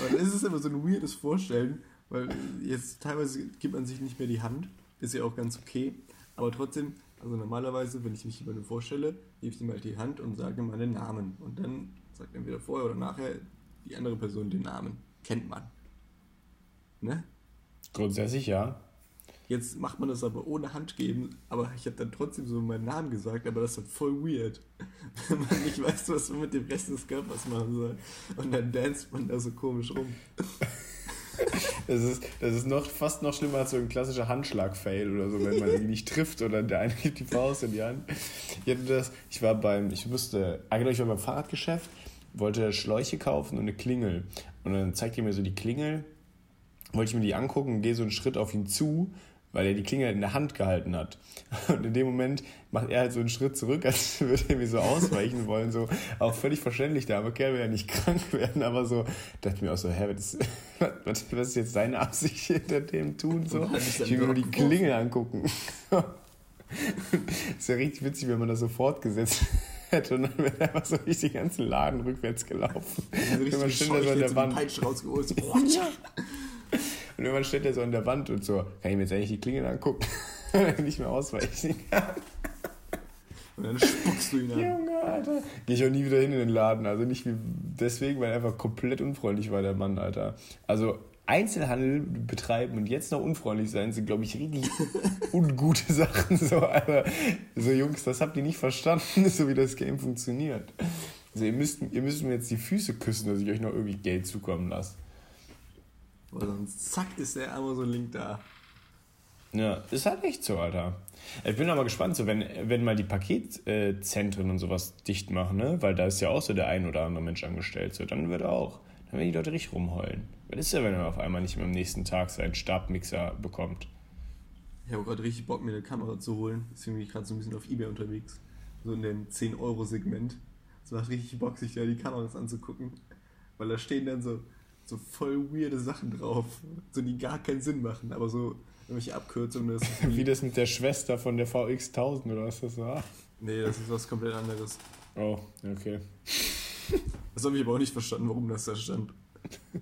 Speaker 2: Aber das ist immer so ein weirdes Vorstellen, weil jetzt teilweise gibt man sich nicht mehr die Hand, ist ja auch ganz okay, aber trotzdem, also normalerweise, wenn ich mich jemandem vorstelle, gebe ich ihm halt die Hand und sage ihm meinen Namen und dann sagt entweder vorher oder nachher die andere Person den Namen. Kennt man. Ne?
Speaker 1: Grundsätzlich ja.
Speaker 2: Jetzt macht man das aber ohne Hand geben, aber ich habe dann trotzdem so meinen Namen gesagt, aber das ist voll weird. Wenn man nicht weiß, was man mit dem Rest des Körpers machen soll. Und dann danst man da so komisch rum.
Speaker 1: Das ist, das ist noch, fast noch schlimmer als so ein klassischer Handschlag-Fail oder so, wenn man ihn nicht trifft oder der eine gibt die Faust in die Hand. Ich hatte das, ich war beim, ich musste, ah genau, ich war beim Fahrradgeschäft, wollte Schläuche kaufen und eine Klingel. Und dann zeigt er mir so die Klingel, wollte ich mir die angucken und gehe so einen Schritt auf ihn zu weil er die Klinge in der Hand gehalten hat. Und in dem Moment macht er halt so einen Schritt zurück, als würde er mir so ausweichen wollen, so auch völlig verständlich, der arme Kerl will ja nicht krank werden, aber so, dachte ich mir auch so, hä, was, was, was ist jetzt seine Absicht hinter dem tun, so? Ich will mir nur die Klinge angucken. ist ja richtig witzig, wenn man das so fortgesetzt hätte und dann wäre einfach so richtig den ganzen Laden rückwärts gelaufen. Also wenn man stimmt, so an der Wand. Peitsche rausgeholt. So. Und irgendwann steht er so an der Wand und so, kann ich mir jetzt eigentlich die Klingel angucken? nicht mehr ausweichen Und dann spuckst du ihn an. Junge, Alter. Gehe ich auch nie wieder hin in den Laden. Also nicht wie deswegen, weil er einfach komplett unfreundlich war, der Mann, Alter. Also Einzelhandel betreiben und jetzt noch unfreundlich sein, sind, glaube ich, richtig ungute Sachen. So, Alter. so, Jungs, das habt ihr nicht verstanden, so wie das Game funktioniert. Also, ihr müsst, ihr müsst mir jetzt die Füße küssen, dass ich euch noch irgendwie Geld zukommen lasse.
Speaker 2: Weil sonst zack ist der Amazon-Link da.
Speaker 1: Ja, ist halt echt so, Alter. Ich bin aber gespannt, so wenn, wenn mal die Paketzentren und sowas dicht machen, ne? Weil da ist ja auch so der ein oder andere Mensch angestellt, so, dann wird er auch, dann werden die Leute richtig rumheulen. Was ist ja, wenn er auf einmal nicht mehr am nächsten Tag seinen Stabmixer bekommt?
Speaker 2: Ich habe gerade richtig Bock, mir eine Kamera zu holen. Deswegen bin ich gerade so ein bisschen auf Ebay unterwegs. So in dem 10-Euro-Segment. Es macht richtig Bock, sich da die Kameras anzugucken. Weil da stehen dann so so voll weirde Sachen drauf, so die gar keinen Sinn machen, aber so irgendwelche Abkürzungen.
Speaker 1: Das wie das mit der Schwester von der VX1000 oder was das war?
Speaker 2: Nee, das ist was komplett anderes.
Speaker 1: Oh, okay.
Speaker 2: Das habe ich aber auch nicht verstanden, warum das da stand.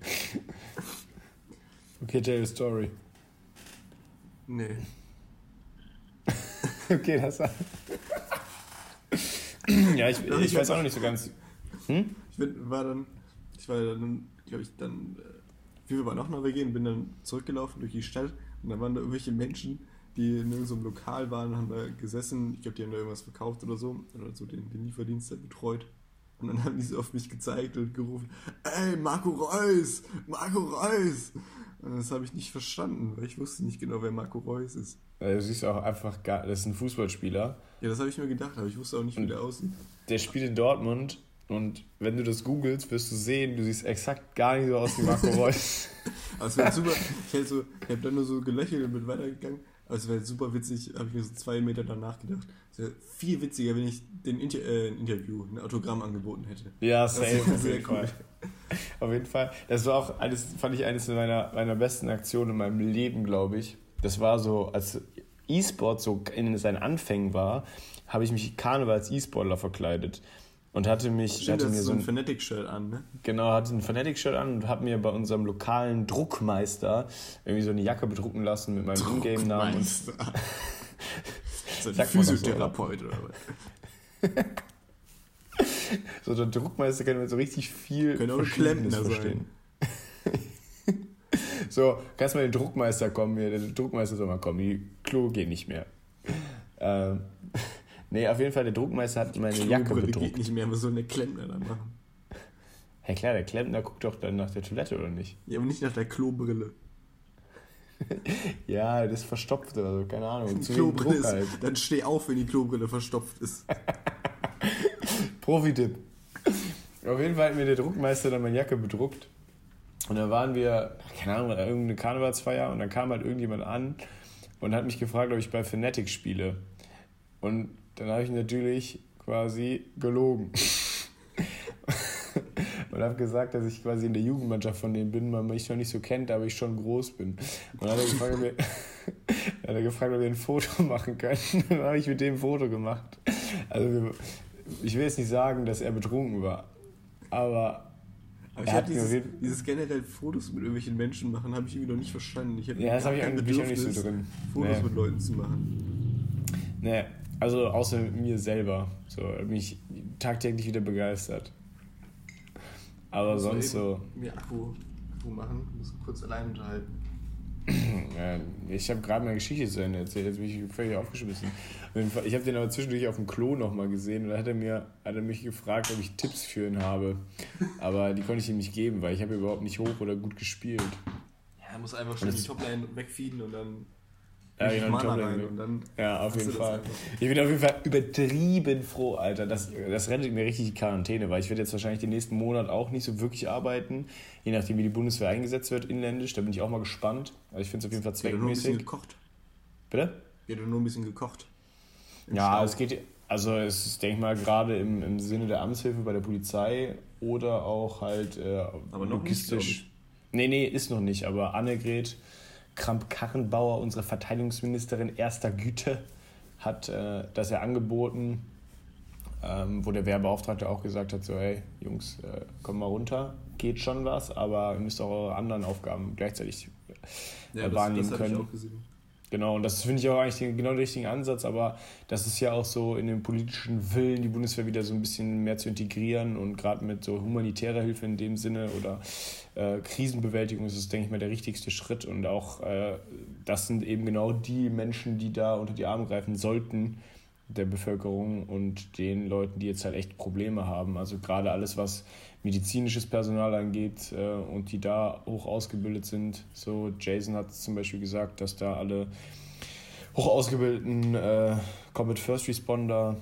Speaker 1: Okay, tell the story.
Speaker 2: Nee.
Speaker 1: okay, das war. ja, ich, ich, ich weiß auch noch nicht so ganz.
Speaker 2: Hm? Ich bin, war dann, ich war dann glaube ich, dann, äh, wir waren nach Norwegen, bin dann zurückgelaufen durch die Stadt und da waren da irgendwelche Menschen, die in irgendeinem Lokal waren, haben da gesessen, ich glaube, die haben da irgendwas verkauft oder so, oder so den, den Lieferdienst betreut. Und dann haben die so auf mich gezeigt und gerufen, ey, Marco Reus, Marco Reus. Und das habe ich nicht verstanden, weil ich wusste nicht genau, wer Marco Reus ist.
Speaker 1: Du siehst auch einfach, gar, das ist ein Fußballspieler.
Speaker 2: Ja, das habe ich mir gedacht, aber ich wusste auch nicht, wie der aussieht.
Speaker 1: Der spielt in Dortmund und wenn du das googelst, wirst du sehen, du siehst exakt gar nicht so aus wie Marco Reus.
Speaker 2: also es super. Ich, so, ich habe dann nur so gelächelt und bin weitergegangen. Aber es wäre super witzig, habe ich mir so zwei Meter danach gedacht. Es wäre viel witziger, wenn ich den Inter äh, ein Interview, ein Autogramm angeboten hätte. Ja, safe.
Speaker 1: Das sehr cool. Auf jeden Fall. Das war auch eines, fand ich eines meiner, meiner besten Aktionen in meinem Leben, glaube ich. Das war so, als E-Sport so in seinen Anfängen war, habe ich mich Karneval als E-Sportler verkleidet und hatte mich
Speaker 2: Stimmt,
Speaker 1: hatte
Speaker 2: mir so ein Fanatic-Shirt an, ne?
Speaker 1: Genau, hatte ein Fanatic-Shirt an und habe mir bei unserem lokalen Druckmeister irgendwie so eine Jacke bedrucken lassen mit meinem Ingame-Namen. so ein Physiotherapeut oder was? so der Druckmeister kann mir so richtig viel Können auch Klempner verstehen. so, kannst mal den Druckmeister kommen hier, der Druckmeister soll mal kommen, die Klo geht nicht mehr. Ähm, Nee, auf jeden Fall, der Druckmeister hat meine Jacke bedruckt. geht
Speaker 2: nicht mehr, aber so eine Klempner dann machen.
Speaker 1: Ja klar, der Klempner guckt doch dann nach der Toilette, oder nicht?
Speaker 2: Ja, aber nicht nach der Klobrille.
Speaker 1: ja, das ist verstopft oder so, keine Ahnung.
Speaker 2: Zu Klobrille ist, halt. Dann steh auf, wenn die Klobrille verstopft ist.
Speaker 1: Profi-Tipp. Auf jeden Fall hat mir der Druckmeister dann meine Jacke bedruckt. Und dann waren wir, keine Ahnung, irgendeine Karnevalsfeier und dann kam halt irgendjemand an und hat mich gefragt, ob ich bei Fnatic spiele. Und dann habe ich natürlich quasi gelogen. und habe gesagt, dass ich quasi in der Jugendmannschaft von denen bin, man mich noch nicht so kennt, aber ich schon groß bin. Und dann hat er gefragt, ob wir, hat er gefragt, ob wir ein Foto machen können. Dann habe ich mit dem ein Foto gemacht. Also ich will jetzt nicht sagen, dass er betrunken war, aber
Speaker 2: aber ich habe dieses, dieses, generell Fotos mit irgendwelchen Menschen machen, habe ich irgendwie noch nicht verstanden. Ich ja, das habe ich eigentlich auch nicht so drin. Fotos nee. mit Leuten zu machen.
Speaker 1: Nee, also außer mir selber. So, mich tagtäglich wieder begeistert. Aber sonst so.
Speaker 2: Mir Akku, Akku machen, muss kurz allein unterhalten.
Speaker 1: ich habe gerade meine Geschichte zu Ende erzählt, jetzt bin ich völlig aufgeschmissen. Ich habe den aber zwischendurch auf dem Klo nochmal gesehen und da hat er, mir, hat er mich gefragt, ob ich Tipps für ihn habe. Aber die konnte ich ihm nicht geben, weil ich habe überhaupt nicht hoch oder gut gespielt.
Speaker 2: Ja, er muss einfach schon die Topline wegfeeden und dann ja, genau, rein
Speaker 1: und dann ja, auf jeden Fall. Ich bin auf jeden Fall übertrieben froh, Alter. Das, das rettet mir richtig die Quarantäne, weil ich werde jetzt wahrscheinlich den nächsten Monat auch nicht so wirklich arbeiten, je nachdem, wie die Bundeswehr eingesetzt wird inländisch. Da bin ich auch mal gespannt. Also ich finde es auf jeden Fall zweckmäßig. Wird nur ein bisschen gekocht. Bitte?
Speaker 2: Wird nur ein bisschen gekocht.
Speaker 1: Ja, Stau. es geht, also es ist, denke ich mal, gerade im, im Sinne der Amtshilfe bei der Polizei oder auch halt äh, aber noch logistisch. Nicht, nee, nee, ist noch nicht, aber Annegret Kramp-Karrenbauer, unsere Verteidigungsministerin erster Güte, hat äh, das ja angeboten, ähm, wo der Wehrbeauftragte auch gesagt hat, so hey Jungs, äh, kommt mal runter, geht schon was, aber ihr müsst auch eure anderen Aufgaben gleichzeitig äh, ja, wahrnehmen das, das können. Genau, und das finde ich auch eigentlich den, genau den richtigen Ansatz, aber das ist ja auch so in dem politischen Willen, die Bundeswehr wieder so ein bisschen mehr zu integrieren und gerade mit so humanitärer Hilfe in dem Sinne oder äh, Krisenbewältigung ist es, denke ich mal, der richtigste Schritt und auch äh, das sind eben genau die Menschen, die da unter die Arme greifen sollten der Bevölkerung und den Leuten, die jetzt halt echt Probleme haben. Also gerade alles, was medizinisches Personal angeht äh, und die da hoch ausgebildet sind. So, Jason hat zum Beispiel gesagt, dass da alle hoch ausgebildeten äh, Combat First Responder.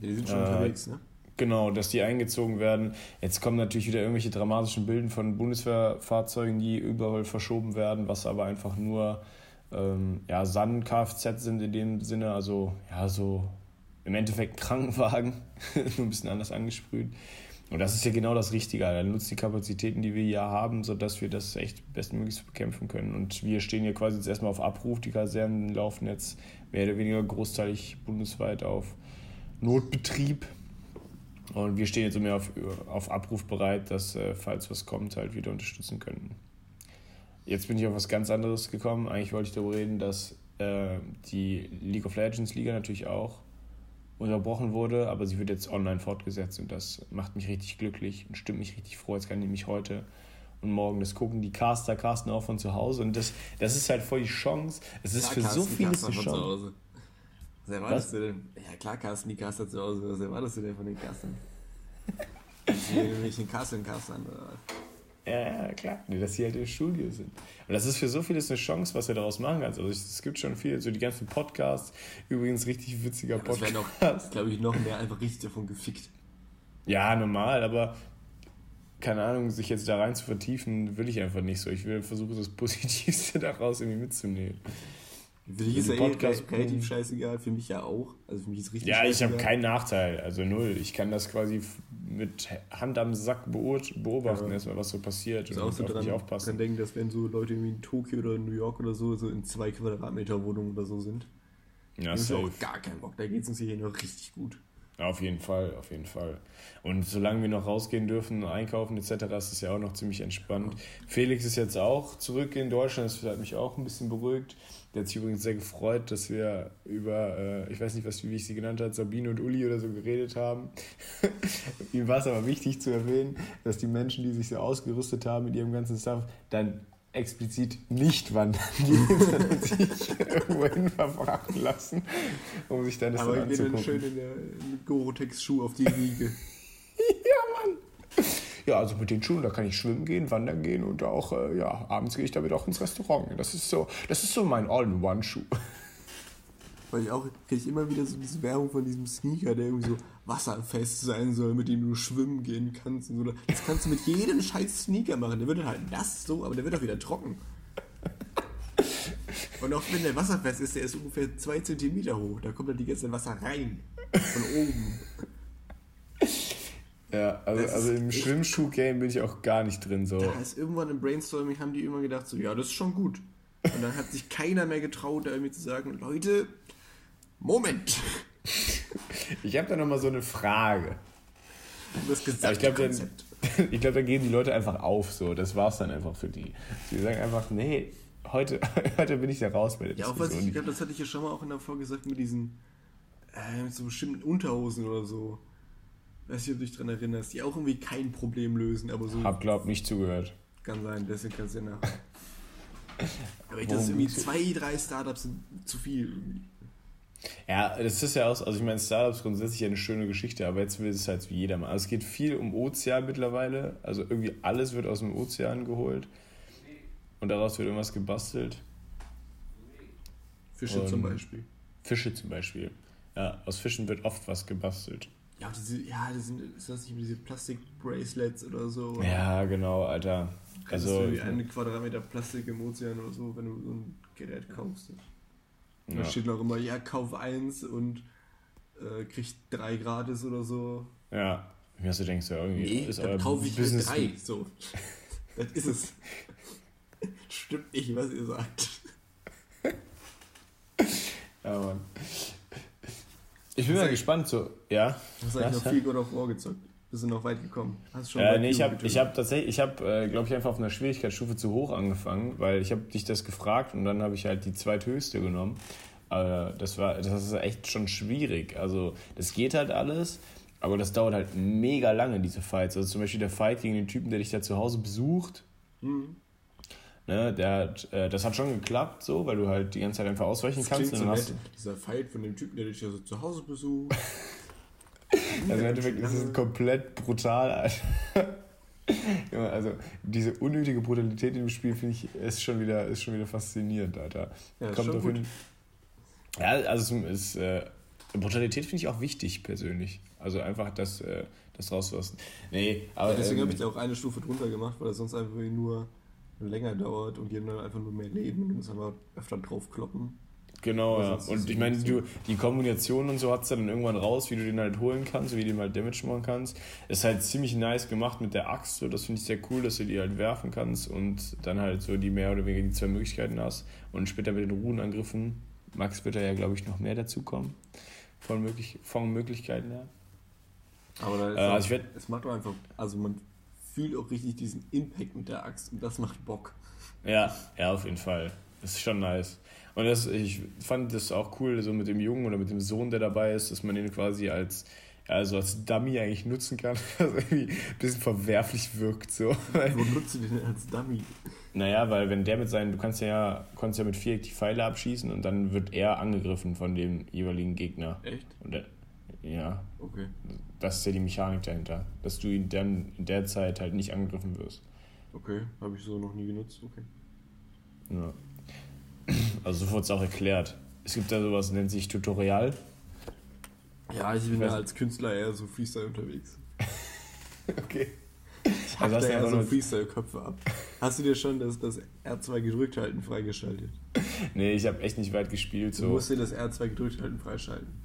Speaker 1: Die sind schon äh, unterwegs, ne? Genau, dass die eingezogen werden. Jetzt kommen natürlich wieder irgendwelche dramatischen Bilder von Bundeswehrfahrzeugen, die überall verschoben werden, was aber einfach nur ähm, ja, San-Kfz sind in dem Sinne, also ja, so im Endeffekt Krankenwagen, nur ein bisschen anders angesprüht. Und das ist ja genau das Richtige. Er nutzt die Kapazitäten, die wir hier haben, sodass wir das echt bestmöglich bekämpfen können. Und wir stehen hier quasi jetzt erstmal auf Abruf. Die Kasernen laufen jetzt mehr oder weniger großteilig bundesweit auf Notbetrieb. Und wir stehen jetzt mehr auf, auf Abruf bereit, dass, äh, falls was kommt, halt wieder unterstützen können. Jetzt bin ich auf was ganz anderes gekommen. Eigentlich wollte ich darüber reden, dass äh, die League of Legends Liga natürlich auch unterbrochen wurde, aber sie wird jetzt online fortgesetzt und das macht mich richtig glücklich und stimmt mich richtig froh. Jetzt kann ich nämlich heute und morgen das gucken. Die Caster casten auch von zu Hause und das, das ist halt voll die Chance. Es ist ja, für so vieles eine Chance.
Speaker 2: Was erwartest du denn? Ja klar, Carsten, die Caster zu Hause. Was erwartest du denn von den Castern? Sie irgendwelchen Casteln-Castern oder was?
Speaker 1: Ja, klar. Nee, dass sie halt im Studio sind. Und das ist für so vieles eine Chance, was wir daraus machen kannst. Also es gibt schon viel, so die ganzen Podcasts, übrigens richtig witziger ja, Podcast.
Speaker 2: Das glaube ich, noch mehr einfach richtig davon gefickt.
Speaker 1: Ja, normal, aber keine Ahnung, sich jetzt da rein zu vertiefen, will ich einfach nicht so. Ich will versuchen, das Positivste daraus irgendwie mitzunehmen.
Speaker 2: Für dich ist ja eh relativ scheißegal, für mich ja auch. Also für mich ist richtig
Speaker 1: Ja, ich habe keinen Nachteil, also null. Ich kann das quasi mit Hand am Sack beobachten, ja. erstmal, was so passiert.
Speaker 2: und auch so dran, aufpassen. kann denken, dass wenn so Leute wie in Tokio oder New York oder so, so in zwei Quadratmeter Wohnungen oder so sind, ja, ist auch gar keinen Bock. Da geht es uns hier noch richtig gut.
Speaker 1: Auf jeden Fall, auf jeden Fall. Und solange wir noch rausgehen dürfen, einkaufen etc., ist es ja auch noch ziemlich entspannt. Ja. Felix ist jetzt auch zurück in Deutschland, das hat mich auch ein bisschen beruhigt. Der hat sich übrigens sehr gefreut, dass wir über, äh, ich weiß nicht, was, wie ich sie genannt habe, Sabine und Uli oder so geredet haben. Ihm war es aber wichtig zu erwähnen, dass die Menschen, die sich so ausgerüstet haben mit ihrem ganzen Stuff, dann explizit nicht wandern gehen, sondern sich irgendwohin verfrachten lassen, um sich dann das Aber dann
Speaker 2: ich bin dann schön in der Gore-Tex-Schuh auf die Wiege.
Speaker 1: Ja, also mit den Schuhen, da kann ich schwimmen gehen, wandern gehen und auch, äh, ja, abends gehe ich damit auch ins Restaurant. Das ist so, das ist so mein All-in-One-Schuh.
Speaker 2: Weil ich auch, kriege ich immer wieder so diese Werbung von diesem Sneaker, der irgendwie so wasserfest sein soll, mit dem du schwimmen gehen kannst und so. Das kannst du mit jedem scheiß Sneaker machen. Der wird dann halt nass so, aber der wird auch wieder trocken. Und auch wenn der wasserfest ist, der ist ungefähr zwei Zentimeter hoch. Da kommt dann die ganze Wasser rein. Von oben.
Speaker 1: Ja, also, also im Schwimmschuh-Game bin ich auch gar nicht drin. So.
Speaker 2: Da ist irgendwann im Brainstorming haben die immer gedacht, so, ja, das ist schon gut. Und dann hat sich keiner mehr getraut, da irgendwie zu sagen, Leute, Moment.
Speaker 1: Ich habe da nochmal so eine Frage. Das ich glaube, dann, glaub, dann gehen die Leute einfach auf. So. Das war's dann einfach für die. Sie sagen einfach, nee, heute, heute bin ich da raus
Speaker 2: bei der Ja, auch was ich, ich glaube, das hatte ich ja schon mal auch in der Folge gesagt mit diesen, äh, mit so bestimmten Unterhosen oder so. Weiß nicht, ob du dich daran erinnerst, die auch irgendwie kein Problem lösen, aber so.
Speaker 1: Hab, glaub, nicht zugehört.
Speaker 2: Kann sein, deswegen kannst du ja nach. aber ich das irgendwie zwei, drei Startups sind zu viel.
Speaker 1: Ja, das ist ja auch, also ich meine, Startups grundsätzlich eine schöne Geschichte, aber jetzt will es halt wie jeder mal. Also es geht viel um Ozean mittlerweile, also irgendwie alles wird aus dem Ozean geholt und daraus wird irgendwas gebastelt.
Speaker 2: Fische und zum Beispiel.
Speaker 1: Fische zum Beispiel. Ja, aus Fischen wird oft was gebastelt.
Speaker 2: Ja, diese, ja, das sind, ist das nicht diese Plastik-Bracelets oder so?
Speaker 1: Ja, genau, Alter.
Speaker 2: Also, du einen Quadratmeter Plastik im Ozean oder so, wenn du so ein Gerät kaufst. Ja. Da steht noch immer, ja, kauf eins und äh, krieg drei gratis oder so.
Speaker 1: Ja, wie hast du denkst, ja, irgendwie
Speaker 2: nee, ist dann kaufe ich Business drei. So. das ist es. Stimmt nicht, was ihr sagt.
Speaker 1: ja, Mann. Ich bin mal gespannt, so, ja.
Speaker 2: Du hast eigentlich noch viel God of War gezockt. Bist du noch weit gekommen? Hast
Speaker 1: schon äh, nee, ich habe hab tatsächlich, ich habe, äh, glaube ich, einfach auf einer Schwierigkeitsstufe zu hoch angefangen, weil ich habe dich das gefragt und dann habe ich halt die zweithöchste genommen. Aber das war, das ist echt schon schwierig. Also, das geht halt alles, aber das dauert halt mega lange, diese Fights. Also zum Beispiel der Fight gegen den Typen, der dich da zu Hause besucht. Mhm. Ne, der hat, äh, das hat schon geklappt, so, weil du halt die ganze Zeit einfach ausweichen das kannst.
Speaker 2: So nett, Dieser Fight von dem Typen, der dich ja so zu Hause besucht.
Speaker 1: also im Endeffekt ist es komplett brutal, Alter. ja, also diese unnötige Brutalität im Spiel finde ich ist schon wieder ist schon wieder faszinierend, Alter. Ja, Kommt auf jeden, ja also ist, äh, Brutalität finde ich auch wichtig persönlich. Also einfach das, äh, das rauslassen. Nee,
Speaker 2: aber ja, deswegen ähm, habe ich da auch eine Stufe drunter gemacht, weil er sonst einfach nur länger dauert und die haben dann einfach nur mehr Leben und musst einfach öfter draufkloppen.
Speaker 1: Genau, ja. Und ich meine, du, die Kombination und so hat es dann irgendwann raus, wie du den halt holen kannst, wie du den halt Damage machen kannst. Ist halt ziemlich nice gemacht mit der Axt, so. das finde ich sehr cool, dass du die halt werfen kannst und dann halt so die mehr oder weniger die zwei Möglichkeiten hast. Und später mit den Runenangriffen, Max wird da ja, glaube ich, noch mehr dazu kommen, von, möglich, von Möglichkeiten her.
Speaker 2: Aber da ist äh, also auch, es macht doch einfach, also man fühlt auch richtig diesen Impact mit der Axt und das macht Bock.
Speaker 1: Ja, ja, auf jeden Fall. Das ist schon nice. Und das, ich fand das auch cool, so mit dem Jungen oder mit dem Sohn, der dabei ist, dass man den quasi als, also als Dummy eigentlich nutzen kann, was irgendwie ein bisschen verwerflich wirkt. So.
Speaker 2: Wo nutzt du den denn als Dummy?
Speaker 1: Naja, weil wenn der mit seinen, du kannst ja, kannst ja mit Viereck die Pfeile abschießen und dann wird er angegriffen von dem jeweiligen Gegner.
Speaker 2: Echt?
Speaker 1: Und der, ja.
Speaker 2: Okay.
Speaker 1: Das ist ja die Mechanik dahinter, dass du in der, in der Zeit halt nicht angegriffen wirst.
Speaker 2: Okay, habe ich so noch nie genutzt, okay.
Speaker 1: Ja. Also so wurde es auch erklärt. Es gibt da sowas, nennt sich Tutorial.
Speaker 2: Ja, ich bin ja als Künstler eher so Freestyle unterwegs.
Speaker 1: okay.
Speaker 2: Ich hack also da eher so Freestyle-Köpfe ab. Hast du dir schon das, das R2 gedrückt halten freigeschaltet?
Speaker 1: Nee, ich habe echt nicht weit gespielt. So.
Speaker 2: Du musst dir das R2 gedrückt halten freischalten.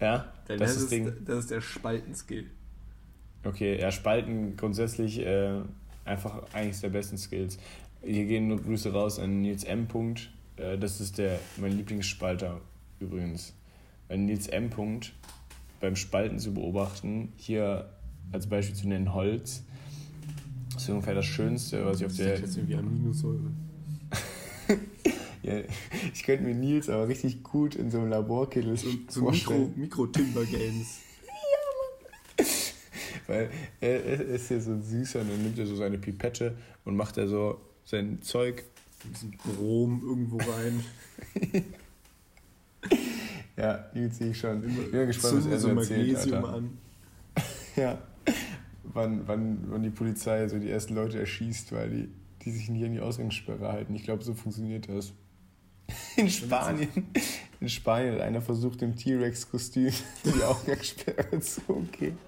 Speaker 1: Ja?
Speaker 2: Das, das, ist, Ding. das ist der Spalten-Skill.
Speaker 1: Okay, ja, Spalten grundsätzlich äh, einfach eines der besten Skills. Hier gehen nur Grüße raus an Nils M. Punkt. Äh, das ist der, mein Lieblingsspalter übrigens. Weil Nils M. Punkt beim Spalten zu beobachten, hier als Beispiel zu nennen Holz, ist ungefähr das Schönste, was ich auf der.
Speaker 2: Das ist jetzt irgendwie Aminosäure.
Speaker 1: Ja, ich könnte mir Nils aber richtig gut in so einem Laborkittel so,
Speaker 2: so vorstellen. Mikro-Timber-Games.
Speaker 1: ja, Mann. Weil er, er, ist ja so ein Süßer und dann nimmt er so seine Pipette und macht er so sein Zeug.
Speaker 2: Ein bisschen Brom irgendwo rein.
Speaker 1: ja, Nils sehe ich schon. Ich bin gespannt, was er so erzählt, Alter. An. ja, wann, wann, wann die Polizei so die ersten Leute erschießt, weil die, die sich nicht an die Ausgangssperre halten. Ich glaube, so funktioniert das. In Spanien, in Spanien hat einer versucht, im T-Rex-Kostüm die Ausgangssperre zu umgehen.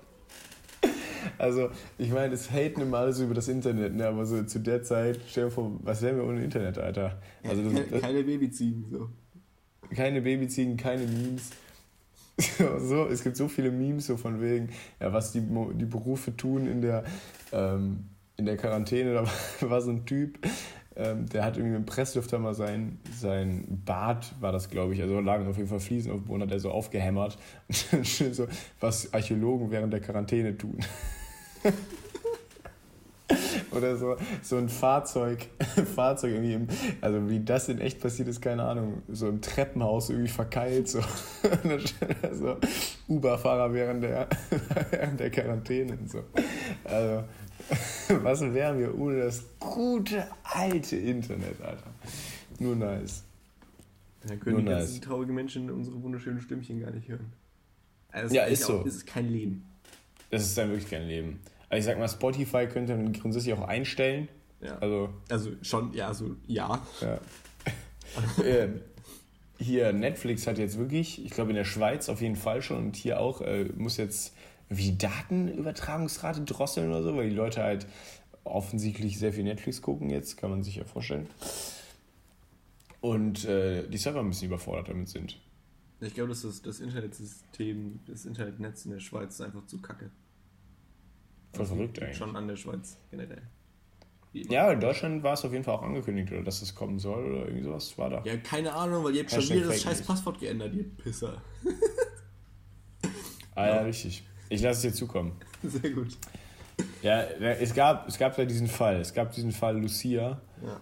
Speaker 1: Also, ich meine, es haten immer alles über das Internet, ne? aber so zu der Zeit, stell dir vor, was wären wir ohne Internet, Alter? Also
Speaker 2: das, das, keine Babyziegen, so.
Speaker 1: Keine Babyziegen, keine Memes. So, so, es gibt so viele Memes so von wegen, ja, was die, die Berufe tun in der, ähm, in der Quarantäne. Da war so ein Typ, ähm, der hat irgendwie im Presslüfter mal sein, sein Bad, war das glaube ich, also lagen auf jeden Fall Fliesen auf dem Boden, hat er so aufgehämmert. so, was Archäologen während der Quarantäne tun. Oder so, so ein Fahrzeug, Fahrzeug irgendwie, im, also wie das in echt passiert ist, keine Ahnung, so im Treppenhaus irgendwie verkeilt, so, so Uber-Fahrer während der, während der Quarantäne und so. Also, was wären wir ohne das gute alte Internet, Alter? Nur nice.
Speaker 2: Dann können Nur die ganzen nice. traurigen Menschen unsere wunderschönen Stimmchen gar nicht hören. Also ja, ist so.
Speaker 1: Das ist kein Leben. Das ist dann wirklich kein Leben. Also ich sag mal, Spotify könnte man grundsätzlich auch einstellen.
Speaker 2: Ja. Also, also schon, ja, also ja. ja.
Speaker 1: äh, hier, Netflix hat jetzt wirklich, ich glaube in der Schweiz auf jeden Fall schon und hier auch, äh, muss jetzt wie die Datenübertragungsrate drosseln oder so, weil die Leute halt offensichtlich sehr viel Netflix gucken jetzt, kann man sich ja vorstellen. Und äh, die Server ein bisschen überfordert damit sind.
Speaker 2: Ich glaube, dass das, das Internetsystem, das Internetnetz in der Schweiz ist einfach zu kacke. Voll also verrückt eigentlich. Schon an der Schweiz generell.
Speaker 1: Ja, in Deutschland war es auf jeden Fall auch angekündigt, oder dass es kommen soll oder irgendwie sowas war da.
Speaker 2: Ja, keine Ahnung, weil ihr habt schon wieder das scheiß Passwort geändert, ihr Pisser.
Speaker 1: ah ja, richtig. Ich lasse es dir zukommen. Sehr gut. Ja, es gab, es gab da diesen Fall. Es gab diesen Fall Lucia. Ja.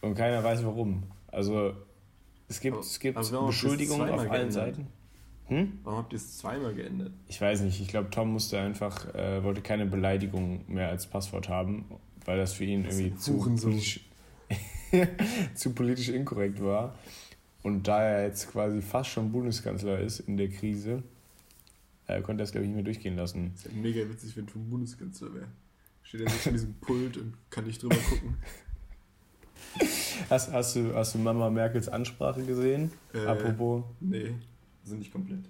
Speaker 1: Und keiner weiß warum. Also, es gibt, es gibt Beschuldigungen
Speaker 2: auf allen Seiten. Hm? Warum habt ihr es zweimal geändert?
Speaker 1: Ich weiß nicht. Ich glaube, Tom musste einfach, äh, wollte keine Beleidigung mehr als Passwort haben, weil das für ihn das irgendwie zu politisch, zu politisch inkorrekt war. Und da er jetzt quasi fast schon Bundeskanzler ist in der Krise, er konnte das, glaube ich, nicht mehr durchgehen lassen.
Speaker 2: Das wäre mega witzig, wenn Tom Bundeskanzler wäre. Steht er sich an diesem Pult und kann nicht drüber gucken.
Speaker 1: Hast, hast, du, hast du Mama Merkels Ansprache gesehen? Äh, Apropos.
Speaker 2: Nee, also nicht komplett.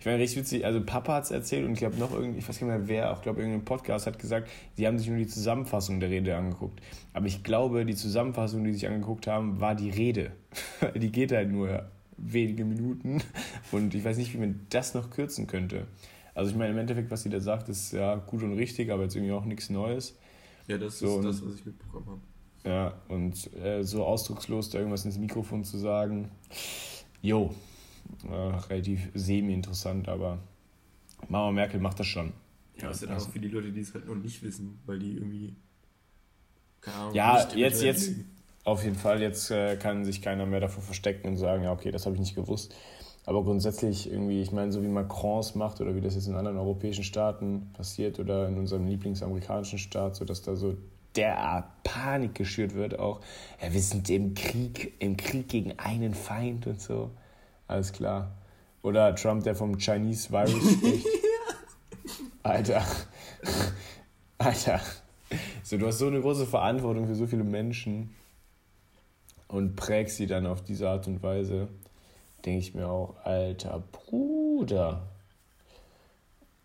Speaker 1: Ich meine, richtig witzig, also Papa hat es erzählt und ich glaube noch irgendwie, ich weiß nicht mehr wer, auch glaube irgendein Podcast hat gesagt, sie haben sich nur die Zusammenfassung der Rede angeguckt. Aber ich glaube, die Zusammenfassung, die sie sich angeguckt haben, war die Rede. die geht halt nur wenige Minuten. Und ich weiß nicht, wie man das noch kürzen könnte. Also ich meine, im Endeffekt, was sie da sagt, ist ja gut und richtig, aber jetzt irgendwie auch nichts Neues.
Speaker 2: Ja, das so, ist das, was ich mitbekommen habe.
Speaker 1: Ja, und äh, so ausdruckslos da irgendwas ins Mikrofon zu sagen, jo, äh, relativ semi-interessant, aber Mama Merkel macht das schon.
Speaker 2: Ja, das ist ja dann auch für die Leute, die es halt noch nicht wissen, weil die irgendwie.
Speaker 1: Keine Ahnung, ja, jetzt, jetzt, auf jeden Fall, jetzt äh, kann sich keiner mehr davor verstecken und sagen, ja, okay, das habe ich nicht gewusst. Aber grundsätzlich irgendwie, ich meine, so wie Macron es macht oder wie das jetzt in anderen europäischen Staaten passiert oder in unserem Lieblingsamerikanischen Staat, so dass da so derart Panik geschürt wird, auch, ja, wir sind im Krieg, im Krieg gegen einen Feind und so. Alles klar. Oder Trump, der vom Chinese Virus spricht. Alter. Alter. So, du hast so eine große Verantwortung für so viele Menschen und prägst sie dann auf diese Art und Weise, denke ich mir auch, alter Bruder.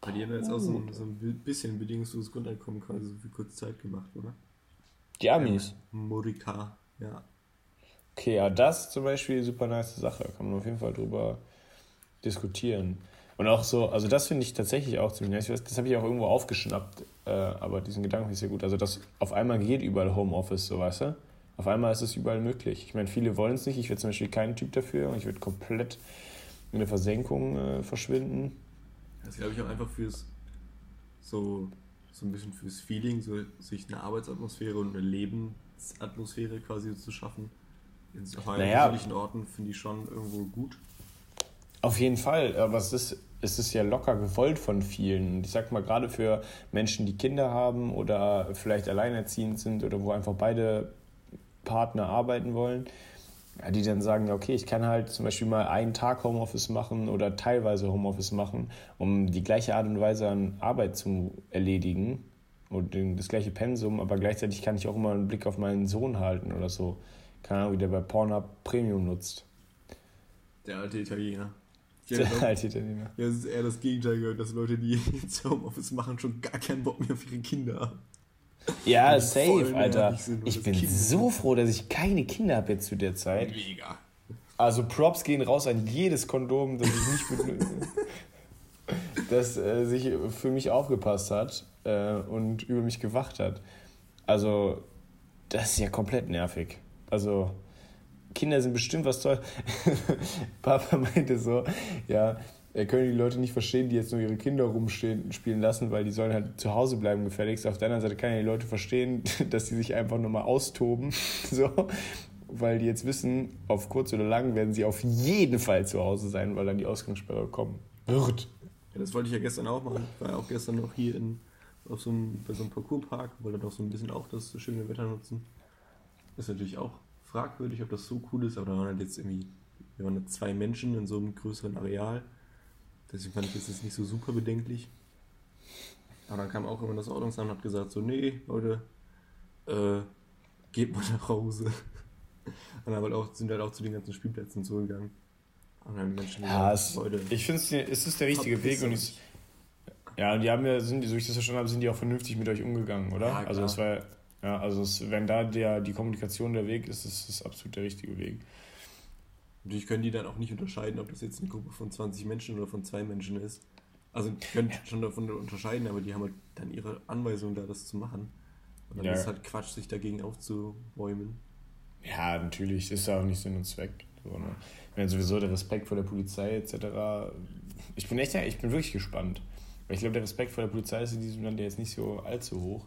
Speaker 2: Bei dir haben jetzt auch so ein, so ein bisschen bedingungsloses Grundeinkommen quasi so viel kurz Zeit gemacht, oder?
Speaker 1: Die Amis?
Speaker 2: Ähm, Morika, ja.
Speaker 1: Okay, ja, das zum Beispiel super nice Sache. Kann man auf jeden Fall drüber diskutieren. Und auch so, also das finde ich tatsächlich auch ziemlich nice. Das habe ich auch irgendwo aufgeschnappt, äh, aber diesen Gedanken ist sehr gut. Also, dass auf einmal geht überall Homeoffice, so weißt du? Auf einmal ist es überall möglich. Ich meine, viele wollen es nicht. Ich wäre zum Beispiel kein Typ dafür. Ich würde komplett in der Versenkung äh, verschwinden.
Speaker 2: Das glaube ich auch einfach fürs so, so ein bisschen fürs Feeling, so sich eine Arbeitsatmosphäre und eine Lebensatmosphäre quasi zu schaffen. In so naja, Orten finde ich schon irgendwo gut.
Speaker 1: Auf jeden Fall, aber es ist, es ist ja locker gewollt von vielen. Und ich sag mal, gerade für Menschen, die Kinder haben oder vielleicht alleinerziehend sind oder wo einfach beide Partner arbeiten wollen, ja, die dann sagen, okay, ich kann halt zum Beispiel mal einen Tag Homeoffice machen oder teilweise Homeoffice machen, um die gleiche Art und Weise an Arbeit zu erledigen und das gleiche Pensum, aber gleichzeitig kann ich auch immer einen Blick auf meinen Sohn halten oder so. Keine Ahnung, wie der bei Pornhub Premium nutzt.
Speaker 2: Der alte Italiener. Der alte Italiener. Ja, es ist eher das Gegenteil gehört, dass Leute, die jetzt Homeoffice machen, schon gar keinen Bock mehr auf ihre Kinder haben.
Speaker 1: Ja, safe, Alter. Ich bin so froh, dass ich keine Kinder habe jetzt zu der Zeit. Mega. Also Props gehen raus an jedes Kondom, das ich nicht benutze. das äh, sich für mich aufgepasst hat äh, und über mich gewacht hat. Also, das ist ja komplett nervig. Also, Kinder sind bestimmt was toll. Papa meinte so, ja, können die Leute nicht verstehen, die jetzt nur ihre Kinder rumstehen spielen lassen, weil die sollen halt zu Hause bleiben gefälligst. Auf der anderen Seite kann er die Leute verstehen, dass sie sich einfach nur mal austoben, so, weil die jetzt wissen, auf kurz oder lang werden sie auf jeden Fall zu Hause sein, weil dann die Ausgangssperre kommen wird.
Speaker 2: Ja, das wollte ich ja gestern auch machen. Ich war ja auch gestern noch hier in, auf so einem, bei so einem Parcourspark, wollte doch so ein bisschen auch das schöne Wetter nutzen. ist natürlich auch fragwürdig, ob das so cool ist, aber da waren halt jetzt irgendwie, wir waren jetzt zwei Menschen in so einem größeren Areal. Deswegen fand ich das jetzt nicht so super bedenklich. Aber dann kam auch immer das Ordnungsamt und hat gesagt, so, nee, Leute, äh, geht mal nach Hause. Und dann halt auch, sind halt auch zu den ganzen Spielplätzen zugegangen. Und dann Menschen
Speaker 1: ja, es, Leute, ich finde, es ist der richtige Weg und ich, ja, die haben ja, sind, so ich das verstanden habe, sind die auch vernünftig mit euch umgegangen, oder? Ja, also es war, ja, also es, wenn da der, die Kommunikation der Weg ist, ist das absolut der richtige Weg.
Speaker 2: Natürlich können die dann auch nicht unterscheiden, ob das jetzt eine Gruppe von 20 Menschen oder von zwei Menschen ist. Also die können ja. schon davon unterscheiden, aber die haben halt dann ihre Anweisung da, das zu machen. Und dann ja. ist es halt Quatsch, sich dagegen aufzuräumen.
Speaker 1: Ja, natürlich, ist ja auch nicht Sinn und Zweck. So, ne? Wenn sowieso der Respekt vor der Polizei etc. Ich bin echt, ich bin wirklich gespannt. Weil ich glaube, der Respekt vor der Polizei ist in diesem Land ja jetzt nicht so allzu hoch.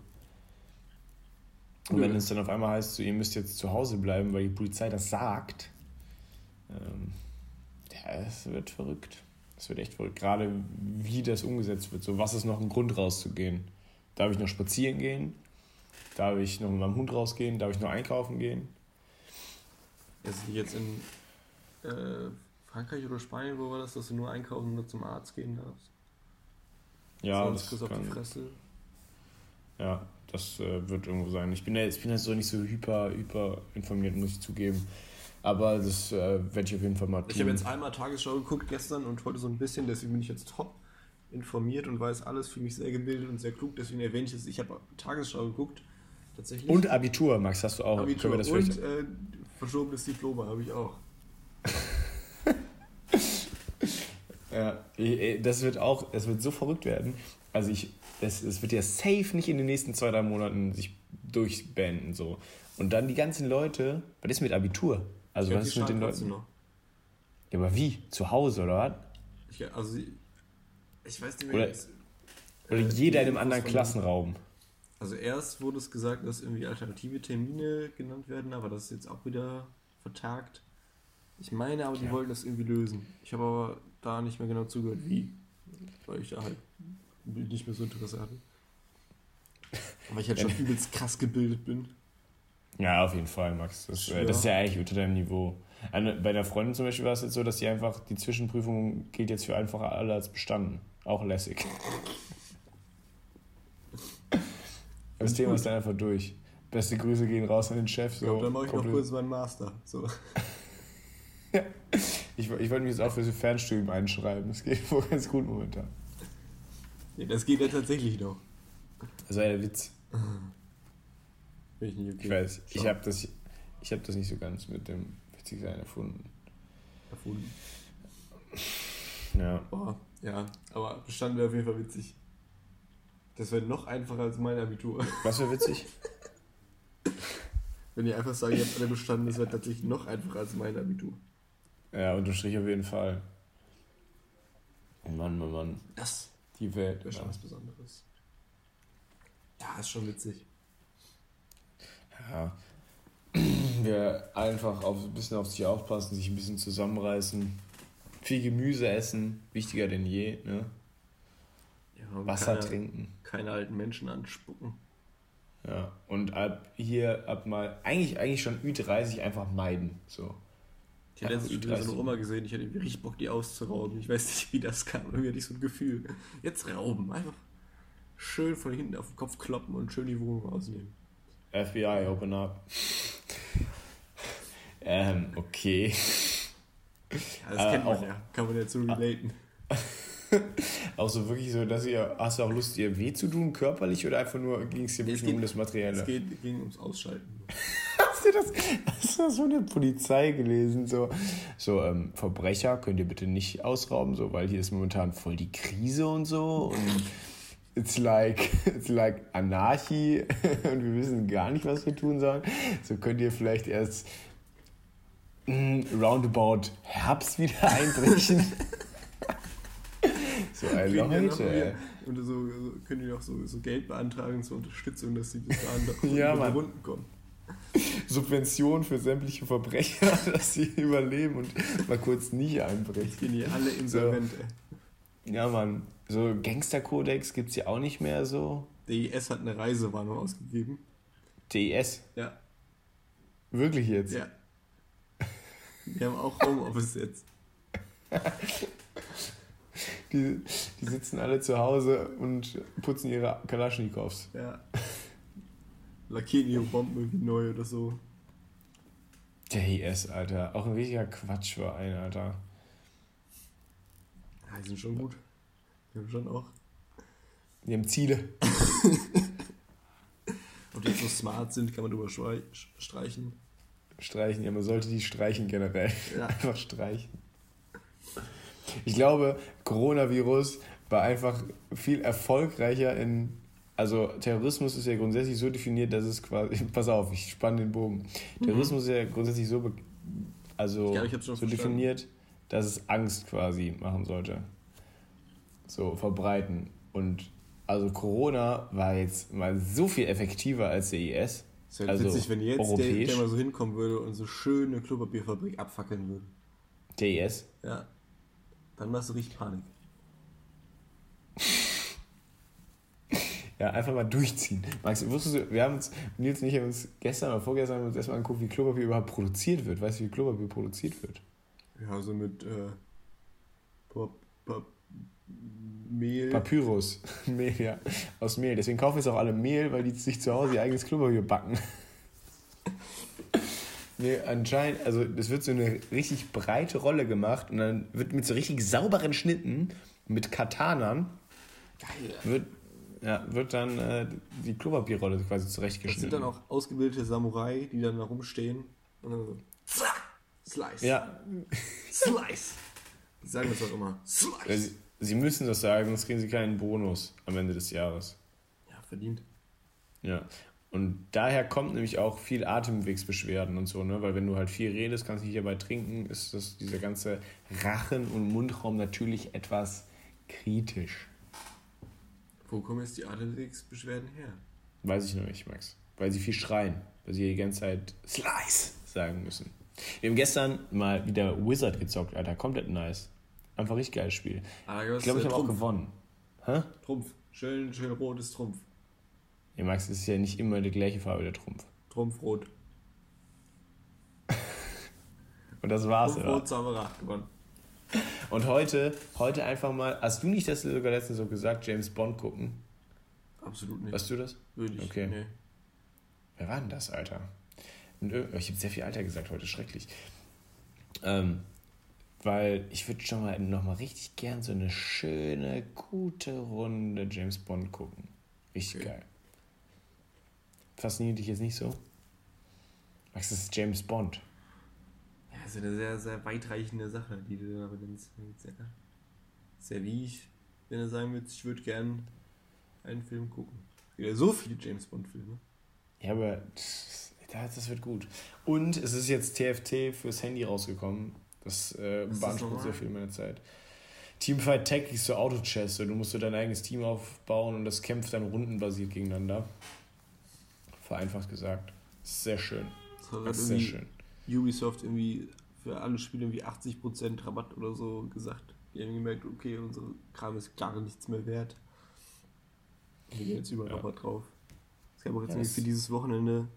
Speaker 1: Und wenn es dann auf einmal heißt, so, ihr müsst jetzt zu Hause bleiben, weil die Polizei das sagt, ähm, ja, es wird verrückt. Es wird echt verrückt. Gerade wie das umgesetzt wird. So, was ist noch ein Grund rauszugehen? Darf ich noch spazieren gehen? Darf ich noch mit meinem Hund rausgehen? Darf ich noch einkaufen gehen?
Speaker 2: Ist jetzt in äh, Frankreich oder Spanien, wo war das, dass du nur einkaufen und nur zum Arzt gehen darfst? Ja, Sonst
Speaker 1: das kann, auf die Fresse. Ja, das äh, wird irgendwo sein. Ich bin ja bin ja so nicht so hyper, hyper informiert, muss ich zugeben. Aber das äh, werde ich auf jeden Fall mal
Speaker 2: tun. Ich habe jetzt einmal Tagesschau geguckt gestern und heute so ein bisschen, deswegen bin ich jetzt top informiert und weiß alles für mich sehr gebildet und sehr klug. Deswegen erwähne ich es. Ich habe Tagesschau geguckt.
Speaker 1: Tatsächlich. Und Abitur, Max, hast du auch. Abitur
Speaker 2: und äh, verschobenes Diploma habe ich auch.
Speaker 1: ja, das wird auch, das wird so verrückt werden. Also ich, es, es wird ja safe nicht in den nächsten zwei, drei Monaten sich durchbeenden so. Und dann die ganzen Leute, was ist mit Abitur? Also was ist mit den Leuten? Noch. Ja, aber wie? Zu Hause oder was?
Speaker 2: Ich, also ich weiß nicht
Speaker 1: mehr. Oder, jetzt, oder äh, jeder in einem anderen Klassenraum.
Speaker 2: Also erst wurde es gesagt, dass irgendwie alternative Termine genannt werden, aber das ist jetzt auch wieder vertagt. Ich meine aber, die ja. wollten das irgendwie lösen. Ich habe aber da nicht mehr genau zugehört, wie. Weil ich da halt nicht mehr so Interesse hatte. Aber ich halt schon übelst krass gebildet bin.
Speaker 1: Ja, auf jeden Fall, Max. Das, ja. das ist ja eigentlich unter deinem Niveau. Bei einer Freundin zum Beispiel war es jetzt so, dass die einfach, die Zwischenprüfung gilt jetzt für einfach alle als bestanden. Auch lässig. Das Thema ist dann einfach durch. Beste Grüße gehen raus an den Chef. So,
Speaker 2: ja, dann mache ich noch kurz meinen Master. So.
Speaker 1: ja. Ich, ich wollte mich jetzt auch für so Fernstudium einschreiben. Das geht wohl ganz gut momentan.
Speaker 2: Ja, das geht ja tatsächlich noch.
Speaker 1: Das war ja der Witz. Ich, okay. ich weiß, Schau. ich habe das, hab das nicht so ganz mit dem Witzigsein erfunden.
Speaker 2: Erfunden? Ja. Boah, ja, aber Bestand wäre auf jeden Fall witzig. Das wäre noch einfacher als mein Abitur.
Speaker 1: Was wäre witzig?
Speaker 2: Wenn ihr einfach sagt, ihr habt alle bestanden, das wäre tatsächlich noch einfacher als mein Abitur.
Speaker 1: Ja, unterstrich auf jeden Fall. Mann, Mann, Mann. Das. Die Welt.
Speaker 2: Wäre schon ja. was Besonderes. Ja, ist schon witzig
Speaker 1: ja, wir einfach auf, ein bisschen auf sich aufpassen, sich ein bisschen zusammenreißen. Viel Gemüse essen, wichtiger denn je. Ne?
Speaker 2: Ja, Wasser keine, trinken. Keine alten Menschen anspucken.
Speaker 1: Ja, und ab hier, ab mal, eigentlich, eigentlich schon Ü30 einfach meiden. So.
Speaker 2: Ich habe letztens wieder so eine Oma gesehen, ich hatte richtig Bock, die auszurauben. Ich weiß nicht, wie das kam, irgendwie hatte ich so ein Gefühl. Jetzt rauben, einfach schön von hinten auf den Kopf kloppen und schön die Wohnung ausnehmen.
Speaker 1: FBI, open up. ähm, okay.
Speaker 2: Ja, das äh, kennt man auch, ja. Kann man so relaten.
Speaker 1: auch so wirklich so, dass ihr, hast du auch Lust, ihr weh zu tun, körperlich, oder einfach nur ging es dir wirklich um das Materielle?
Speaker 2: Es geht, ging ums Ausschalten.
Speaker 1: hast du das? Hast du so eine Polizei gelesen? So, so ähm, Verbrecher könnt ihr bitte nicht ausrauben, so, weil hier ist momentan voll die Krise und so. Und it's like, it's like Anarchie und wir wissen gar nicht, was wir tun sollen. So könnt ihr vielleicht erst mm, roundabout Herbst wieder einbrechen.
Speaker 2: so ein Leute, Und so, so können die auch so, so Geld beantragen zur Unterstützung, dass sie bis dahin ja,
Speaker 1: über Runden kommen. Subvention für sämtliche Verbrecher, dass sie überleben und mal kurz nicht einbrechen. Gehen hier alle insolvent, so. Ja, Mann. So Gangsterkodex gibt es ja auch nicht mehr so.
Speaker 2: DIS hat eine Reisewarnung ausgegeben.
Speaker 1: DIS? Ja. Wirklich jetzt? Ja.
Speaker 2: Wir haben auch Homeoffice jetzt.
Speaker 1: Die, die sitzen alle zu Hause und putzen ihre Kalaschnikows. Ja.
Speaker 2: Lackieren ihre Bomben irgendwie neu oder so.
Speaker 1: Der IS, Alter. Auch ein richtiger Quatschverein, Alter.
Speaker 2: Ja, die sind schon gut. Die haben schon auch.
Speaker 1: Die haben Ziele.
Speaker 2: Ob die jetzt so smart sind, kann man drüber streichen.
Speaker 1: Streichen, ja, man sollte die streichen generell. Ja. Einfach streichen. Ich glaube, Coronavirus war einfach viel erfolgreicher in. Also Terrorismus ist ja grundsätzlich so definiert, dass es quasi. Pass auf, ich spanne den Bogen. Mhm. Terrorismus ist ja grundsätzlich so, also glaub, so definiert, dass es Angst quasi machen sollte. So verbreiten. Und also Corona war jetzt mal so viel effektiver als der IS. Es wäre also witzig,
Speaker 2: wenn jetzt der, der, mal so hinkommen würde und so schöne Klopapierfabrik abfackeln würde.
Speaker 1: Der IS?
Speaker 2: Ja. Dann machst du richtig Panik.
Speaker 1: Ja, einfach mal durchziehen. Max, wusstest du, wir haben uns, Nils und ich haben uns gestern oder vorgestern haben uns erstmal angeguckt, wie Klopapier überhaupt produziert wird. Weißt du, wie Klopapier produziert wird?
Speaker 2: Ja, so mit äh, Pop, Pop, Mehl.
Speaker 1: Papyrus. Mehl, ja. Aus Mehl. Deswegen kaufen jetzt auch alle Mehl, weil die sich zu Hause ihr eigenes Klopapier backen. Nee, anscheinend, also es wird so eine richtig breite Rolle gemacht und dann wird mit so richtig sauberen Schnitten, mit Katanern, Geil. wird, ja, wird dann äh, die Klopapierrolle quasi zurechtgeschnitten.
Speaker 2: Das sind dann auch ausgebildete Samurai, die dann da rumstehen und dann so Slice. Ja. Slice. Sagen das auch immer. Slice.
Speaker 1: Sie, müssen das sagen, sonst kriegen sie keinen Bonus am Ende des Jahres.
Speaker 2: Ja, verdient.
Speaker 1: Ja. Und daher kommt nämlich auch viel Atemwegsbeschwerden und so, ne? Weil wenn du halt viel redest, kannst du nicht dabei trinken, ist das dieser ganze Rachen- und Mundraum natürlich etwas kritisch.
Speaker 2: Wo kommen jetzt die Atemwegsbeschwerden her?
Speaker 1: Weiß ich noch nicht, Max. Weil sie viel schreien, weil sie die ganze Zeit Slice sagen müssen. Wir haben gestern mal wieder Wizard gezockt, Alter. Komplett nice. Einfach richtig geiles Spiel. Ah, ich glaube, ich habe auch gewonnen.
Speaker 2: Hä? Trumpf. Schön, schön rotes Trumpf.
Speaker 1: Ja, Max, es ist ja nicht immer die gleiche Farbe, der Trumpf.
Speaker 2: Trumpfrot.
Speaker 1: Und das war's, Trumpfrot, oder? gewonnen. Und heute, heute einfach mal, hast du nicht das sogar letztens so gesagt, James Bond gucken?
Speaker 2: Absolut nicht.
Speaker 1: Weißt du das? Würde ich, okay. Nee. Wer war denn das, Alter? Ich habe sehr viel Alter gesagt heute, schrecklich. Ähm, weil ich würde schon mal noch mal richtig gern so eine schöne, gute Runde James Bond gucken. Richtig okay. geil. Fasziniert dich jetzt nicht so? Max, das ist James Bond.
Speaker 2: Ja, das ist eine sehr, sehr weitreichende Sache, die du aber dann sehr, sehr wie ich, wenn du sagen würdest, ich würde gern einen Film gucken. Ja so viele James Bond-Filme.
Speaker 1: Ja, aber das, das, wird gut. Und es ist jetzt TFT fürs Handy rausgekommen. Das äh, beansprucht sehr viel meiner Zeit. Teamfight Tech ist so Auto-Chess. Du musst so dein eigenes Team aufbauen und das kämpft dann rundenbasiert gegeneinander vereinfacht gesagt. Sehr schön. Das,
Speaker 2: das ist sehr schön. Ubisoft irgendwie für alle Spiele irgendwie 80% Rabatt oder so gesagt. Die haben gemerkt, okay, unsere Kram ist gar nichts mehr wert. Wir gehen jetzt über ja. Rabatt drauf. Es gab auch jetzt ja, für dieses Wochenende,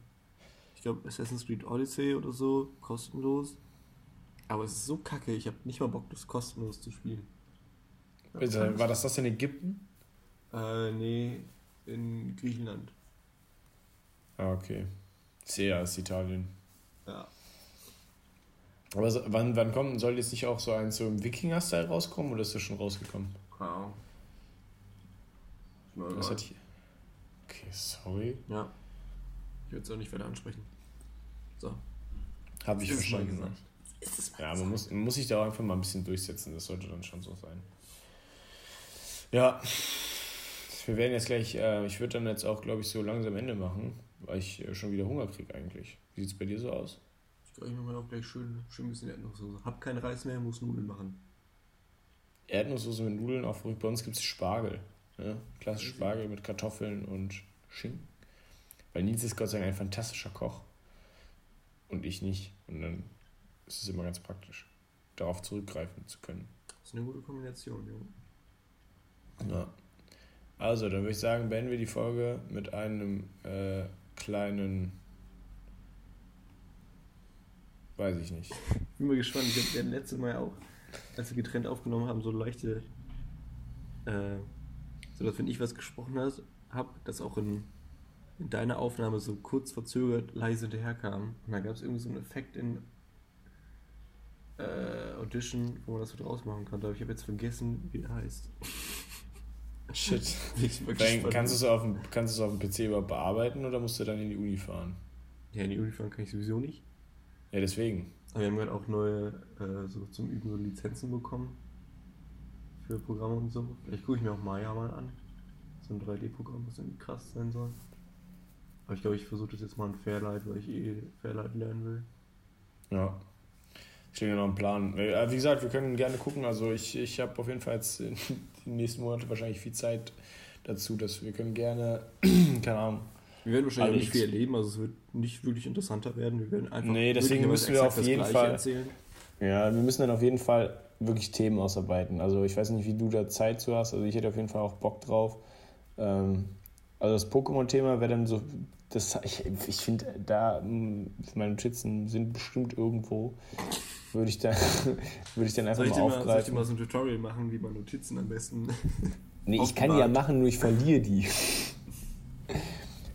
Speaker 2: ich glaube, Assassin's Creed Odyssey oder so, kostenlos. Aber es ist so kacke, ich habe nicht mal Bock, das kostenlos zu spielen.
Speaker 1: War das das in Ägypten?
Speaker 2: Äh, nee, in Griechenland.
Speaker 1: Ah, okay. Sehr ist Italien.
Speaker 2: Ja.
Speaker 1: Aber so, wann, wann kommt, soll jetzt nicht auch so ein so im Wikinger-Style rauskommen oder ist das schon rausgekommen?
Speaker 2: Keine
Speaker 1: Was hat hier? Okay, sorry.
Speaker 2: Ja. Ich würde es auch nicht weiter ansprechen.
Speaker 1: So. Habe ich verstanden. Gesagt. Ja, man muss, man muss sich da auch einfach mal ein bisschen durchsetzen. Das sollte dann schon so sein. Ja, wir werden jetzt gleich, äh, ich würde dann jetzt auch, glaube ich, so langsam Ende machen, weil ich äh, schon wieder Hunger kriege eigentlich. Wie sieht es bei dir so aus?
Speaker 2: Ich glaube, ich mache auch gleich schön, schön ein bisschen Erdnusssoße. Hab keinen Reis mehr, muss Nudeln machen.
Speaker 1: Erdnusssoße mit Nudeln, auch bei uns gibt es Spargel. Ne? Klassisch Spargel mit Kartoffeln und Schinken. Weil Nils ist Gott sei Dank ein fantastischer Koch. Und ich nicht. Und dann ist es immer ganz praktisch, darauf zurückgreifen zu können.
Speaker 2: Das ist eine gute Kombination,
Speaker 1: ja. Ja. Also, dann würde ich sagen, beenden wir die Folge mit einem äh, kleinen. Weiß ich nicht.
Speaker 2: Ich bin mal gespannt. Ich habe ja letzte Mal auch, als wir getrennt aufgenommen haben, so leichte. Äh, so dass, wenn ich was gesprochen habe, das auch in, in deiner Aufnahme so kurz verzögert leise hinterherkam. Und da gab es irgendwie so einen Effekt in äh, Audition, wo man das so draus machen konnte. Aber ich habe jetzt vergessen, wie er heißt.
Speaker 1: Shit. kannst du es auf, dem, kannst auf dem PC überhaupt bearbeiten oder musst du dann in die Uni fahren?
Speaker 2: Ja, in die Uni fahren kann ich sowieso nicht.
Speaker 1: Ja, deswegen.
Speaker 2: Aber wir haben halt auch neue, äh, so zum Üben so Lizenzen bekommen. Für Programme und so. Vielleicht gucke ich mir auch Maya mal an. So ein 3D-Programm, was irgendwie krass sein soll. Aber ich glaube, ich versuche das jetzt mal in Fairlight, weil ich eh Fairlight lernen will.
Speaker 1: Ja. Steht ja noch ein Plan. Wie gesagt, wir können gerne gucken. Also ich, ich habe auf jeden Fall jetzt die nächsten Monate wahrscheinlich viel Zeit dazu, dass wir können gerne, keine Ahnung.
Speaker 2: Wir werden wahrscheinlich auch nicht viel erleben, also es wird nicht wirklich interessanter werden. Wir werden einfach nee, deswegen
Speaker 1: müssen wir auf jeden Fall. Erzählen. Ja, wir müssen dann auf jeden Fall wirklich Themen ausarbeiten. Also ich weiß nicht, wie du da Zeit zu hast. Also ich hätte auf jeden Fall auch Bock drauf. Ähm, also das Pokémon-Thema wäre dann so, das, ich, ich finde, da meine Notizen sind bestimmt irgendwo würde ich, dann, würde ich dann einfach
Speaker 2: ich mal aufgreifen. Mal, soll ich dir mal so ein Tutorial machen, wie man Notizen am besten.
Speaker 1: nee, ich kann die ja machen, nur ich verliere die.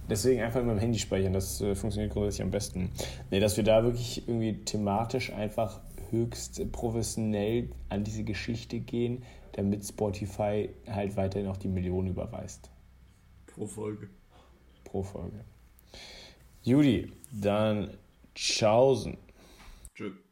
Speaker 1: Deswegen einfach in meinem Handy speichern, das äh, funktioniert grundsätzlich am besten. Nee, dass wir da wirklich irgendwie thematisch einfach höchst professionell an diese Geschichte gehen, damit Spotify halt weiterhin auch die Millionen überweist.
Speaker 2: Pro Folge.
Speaker 1: Pro Folge. Judy, dann tschaußen. Tschüss.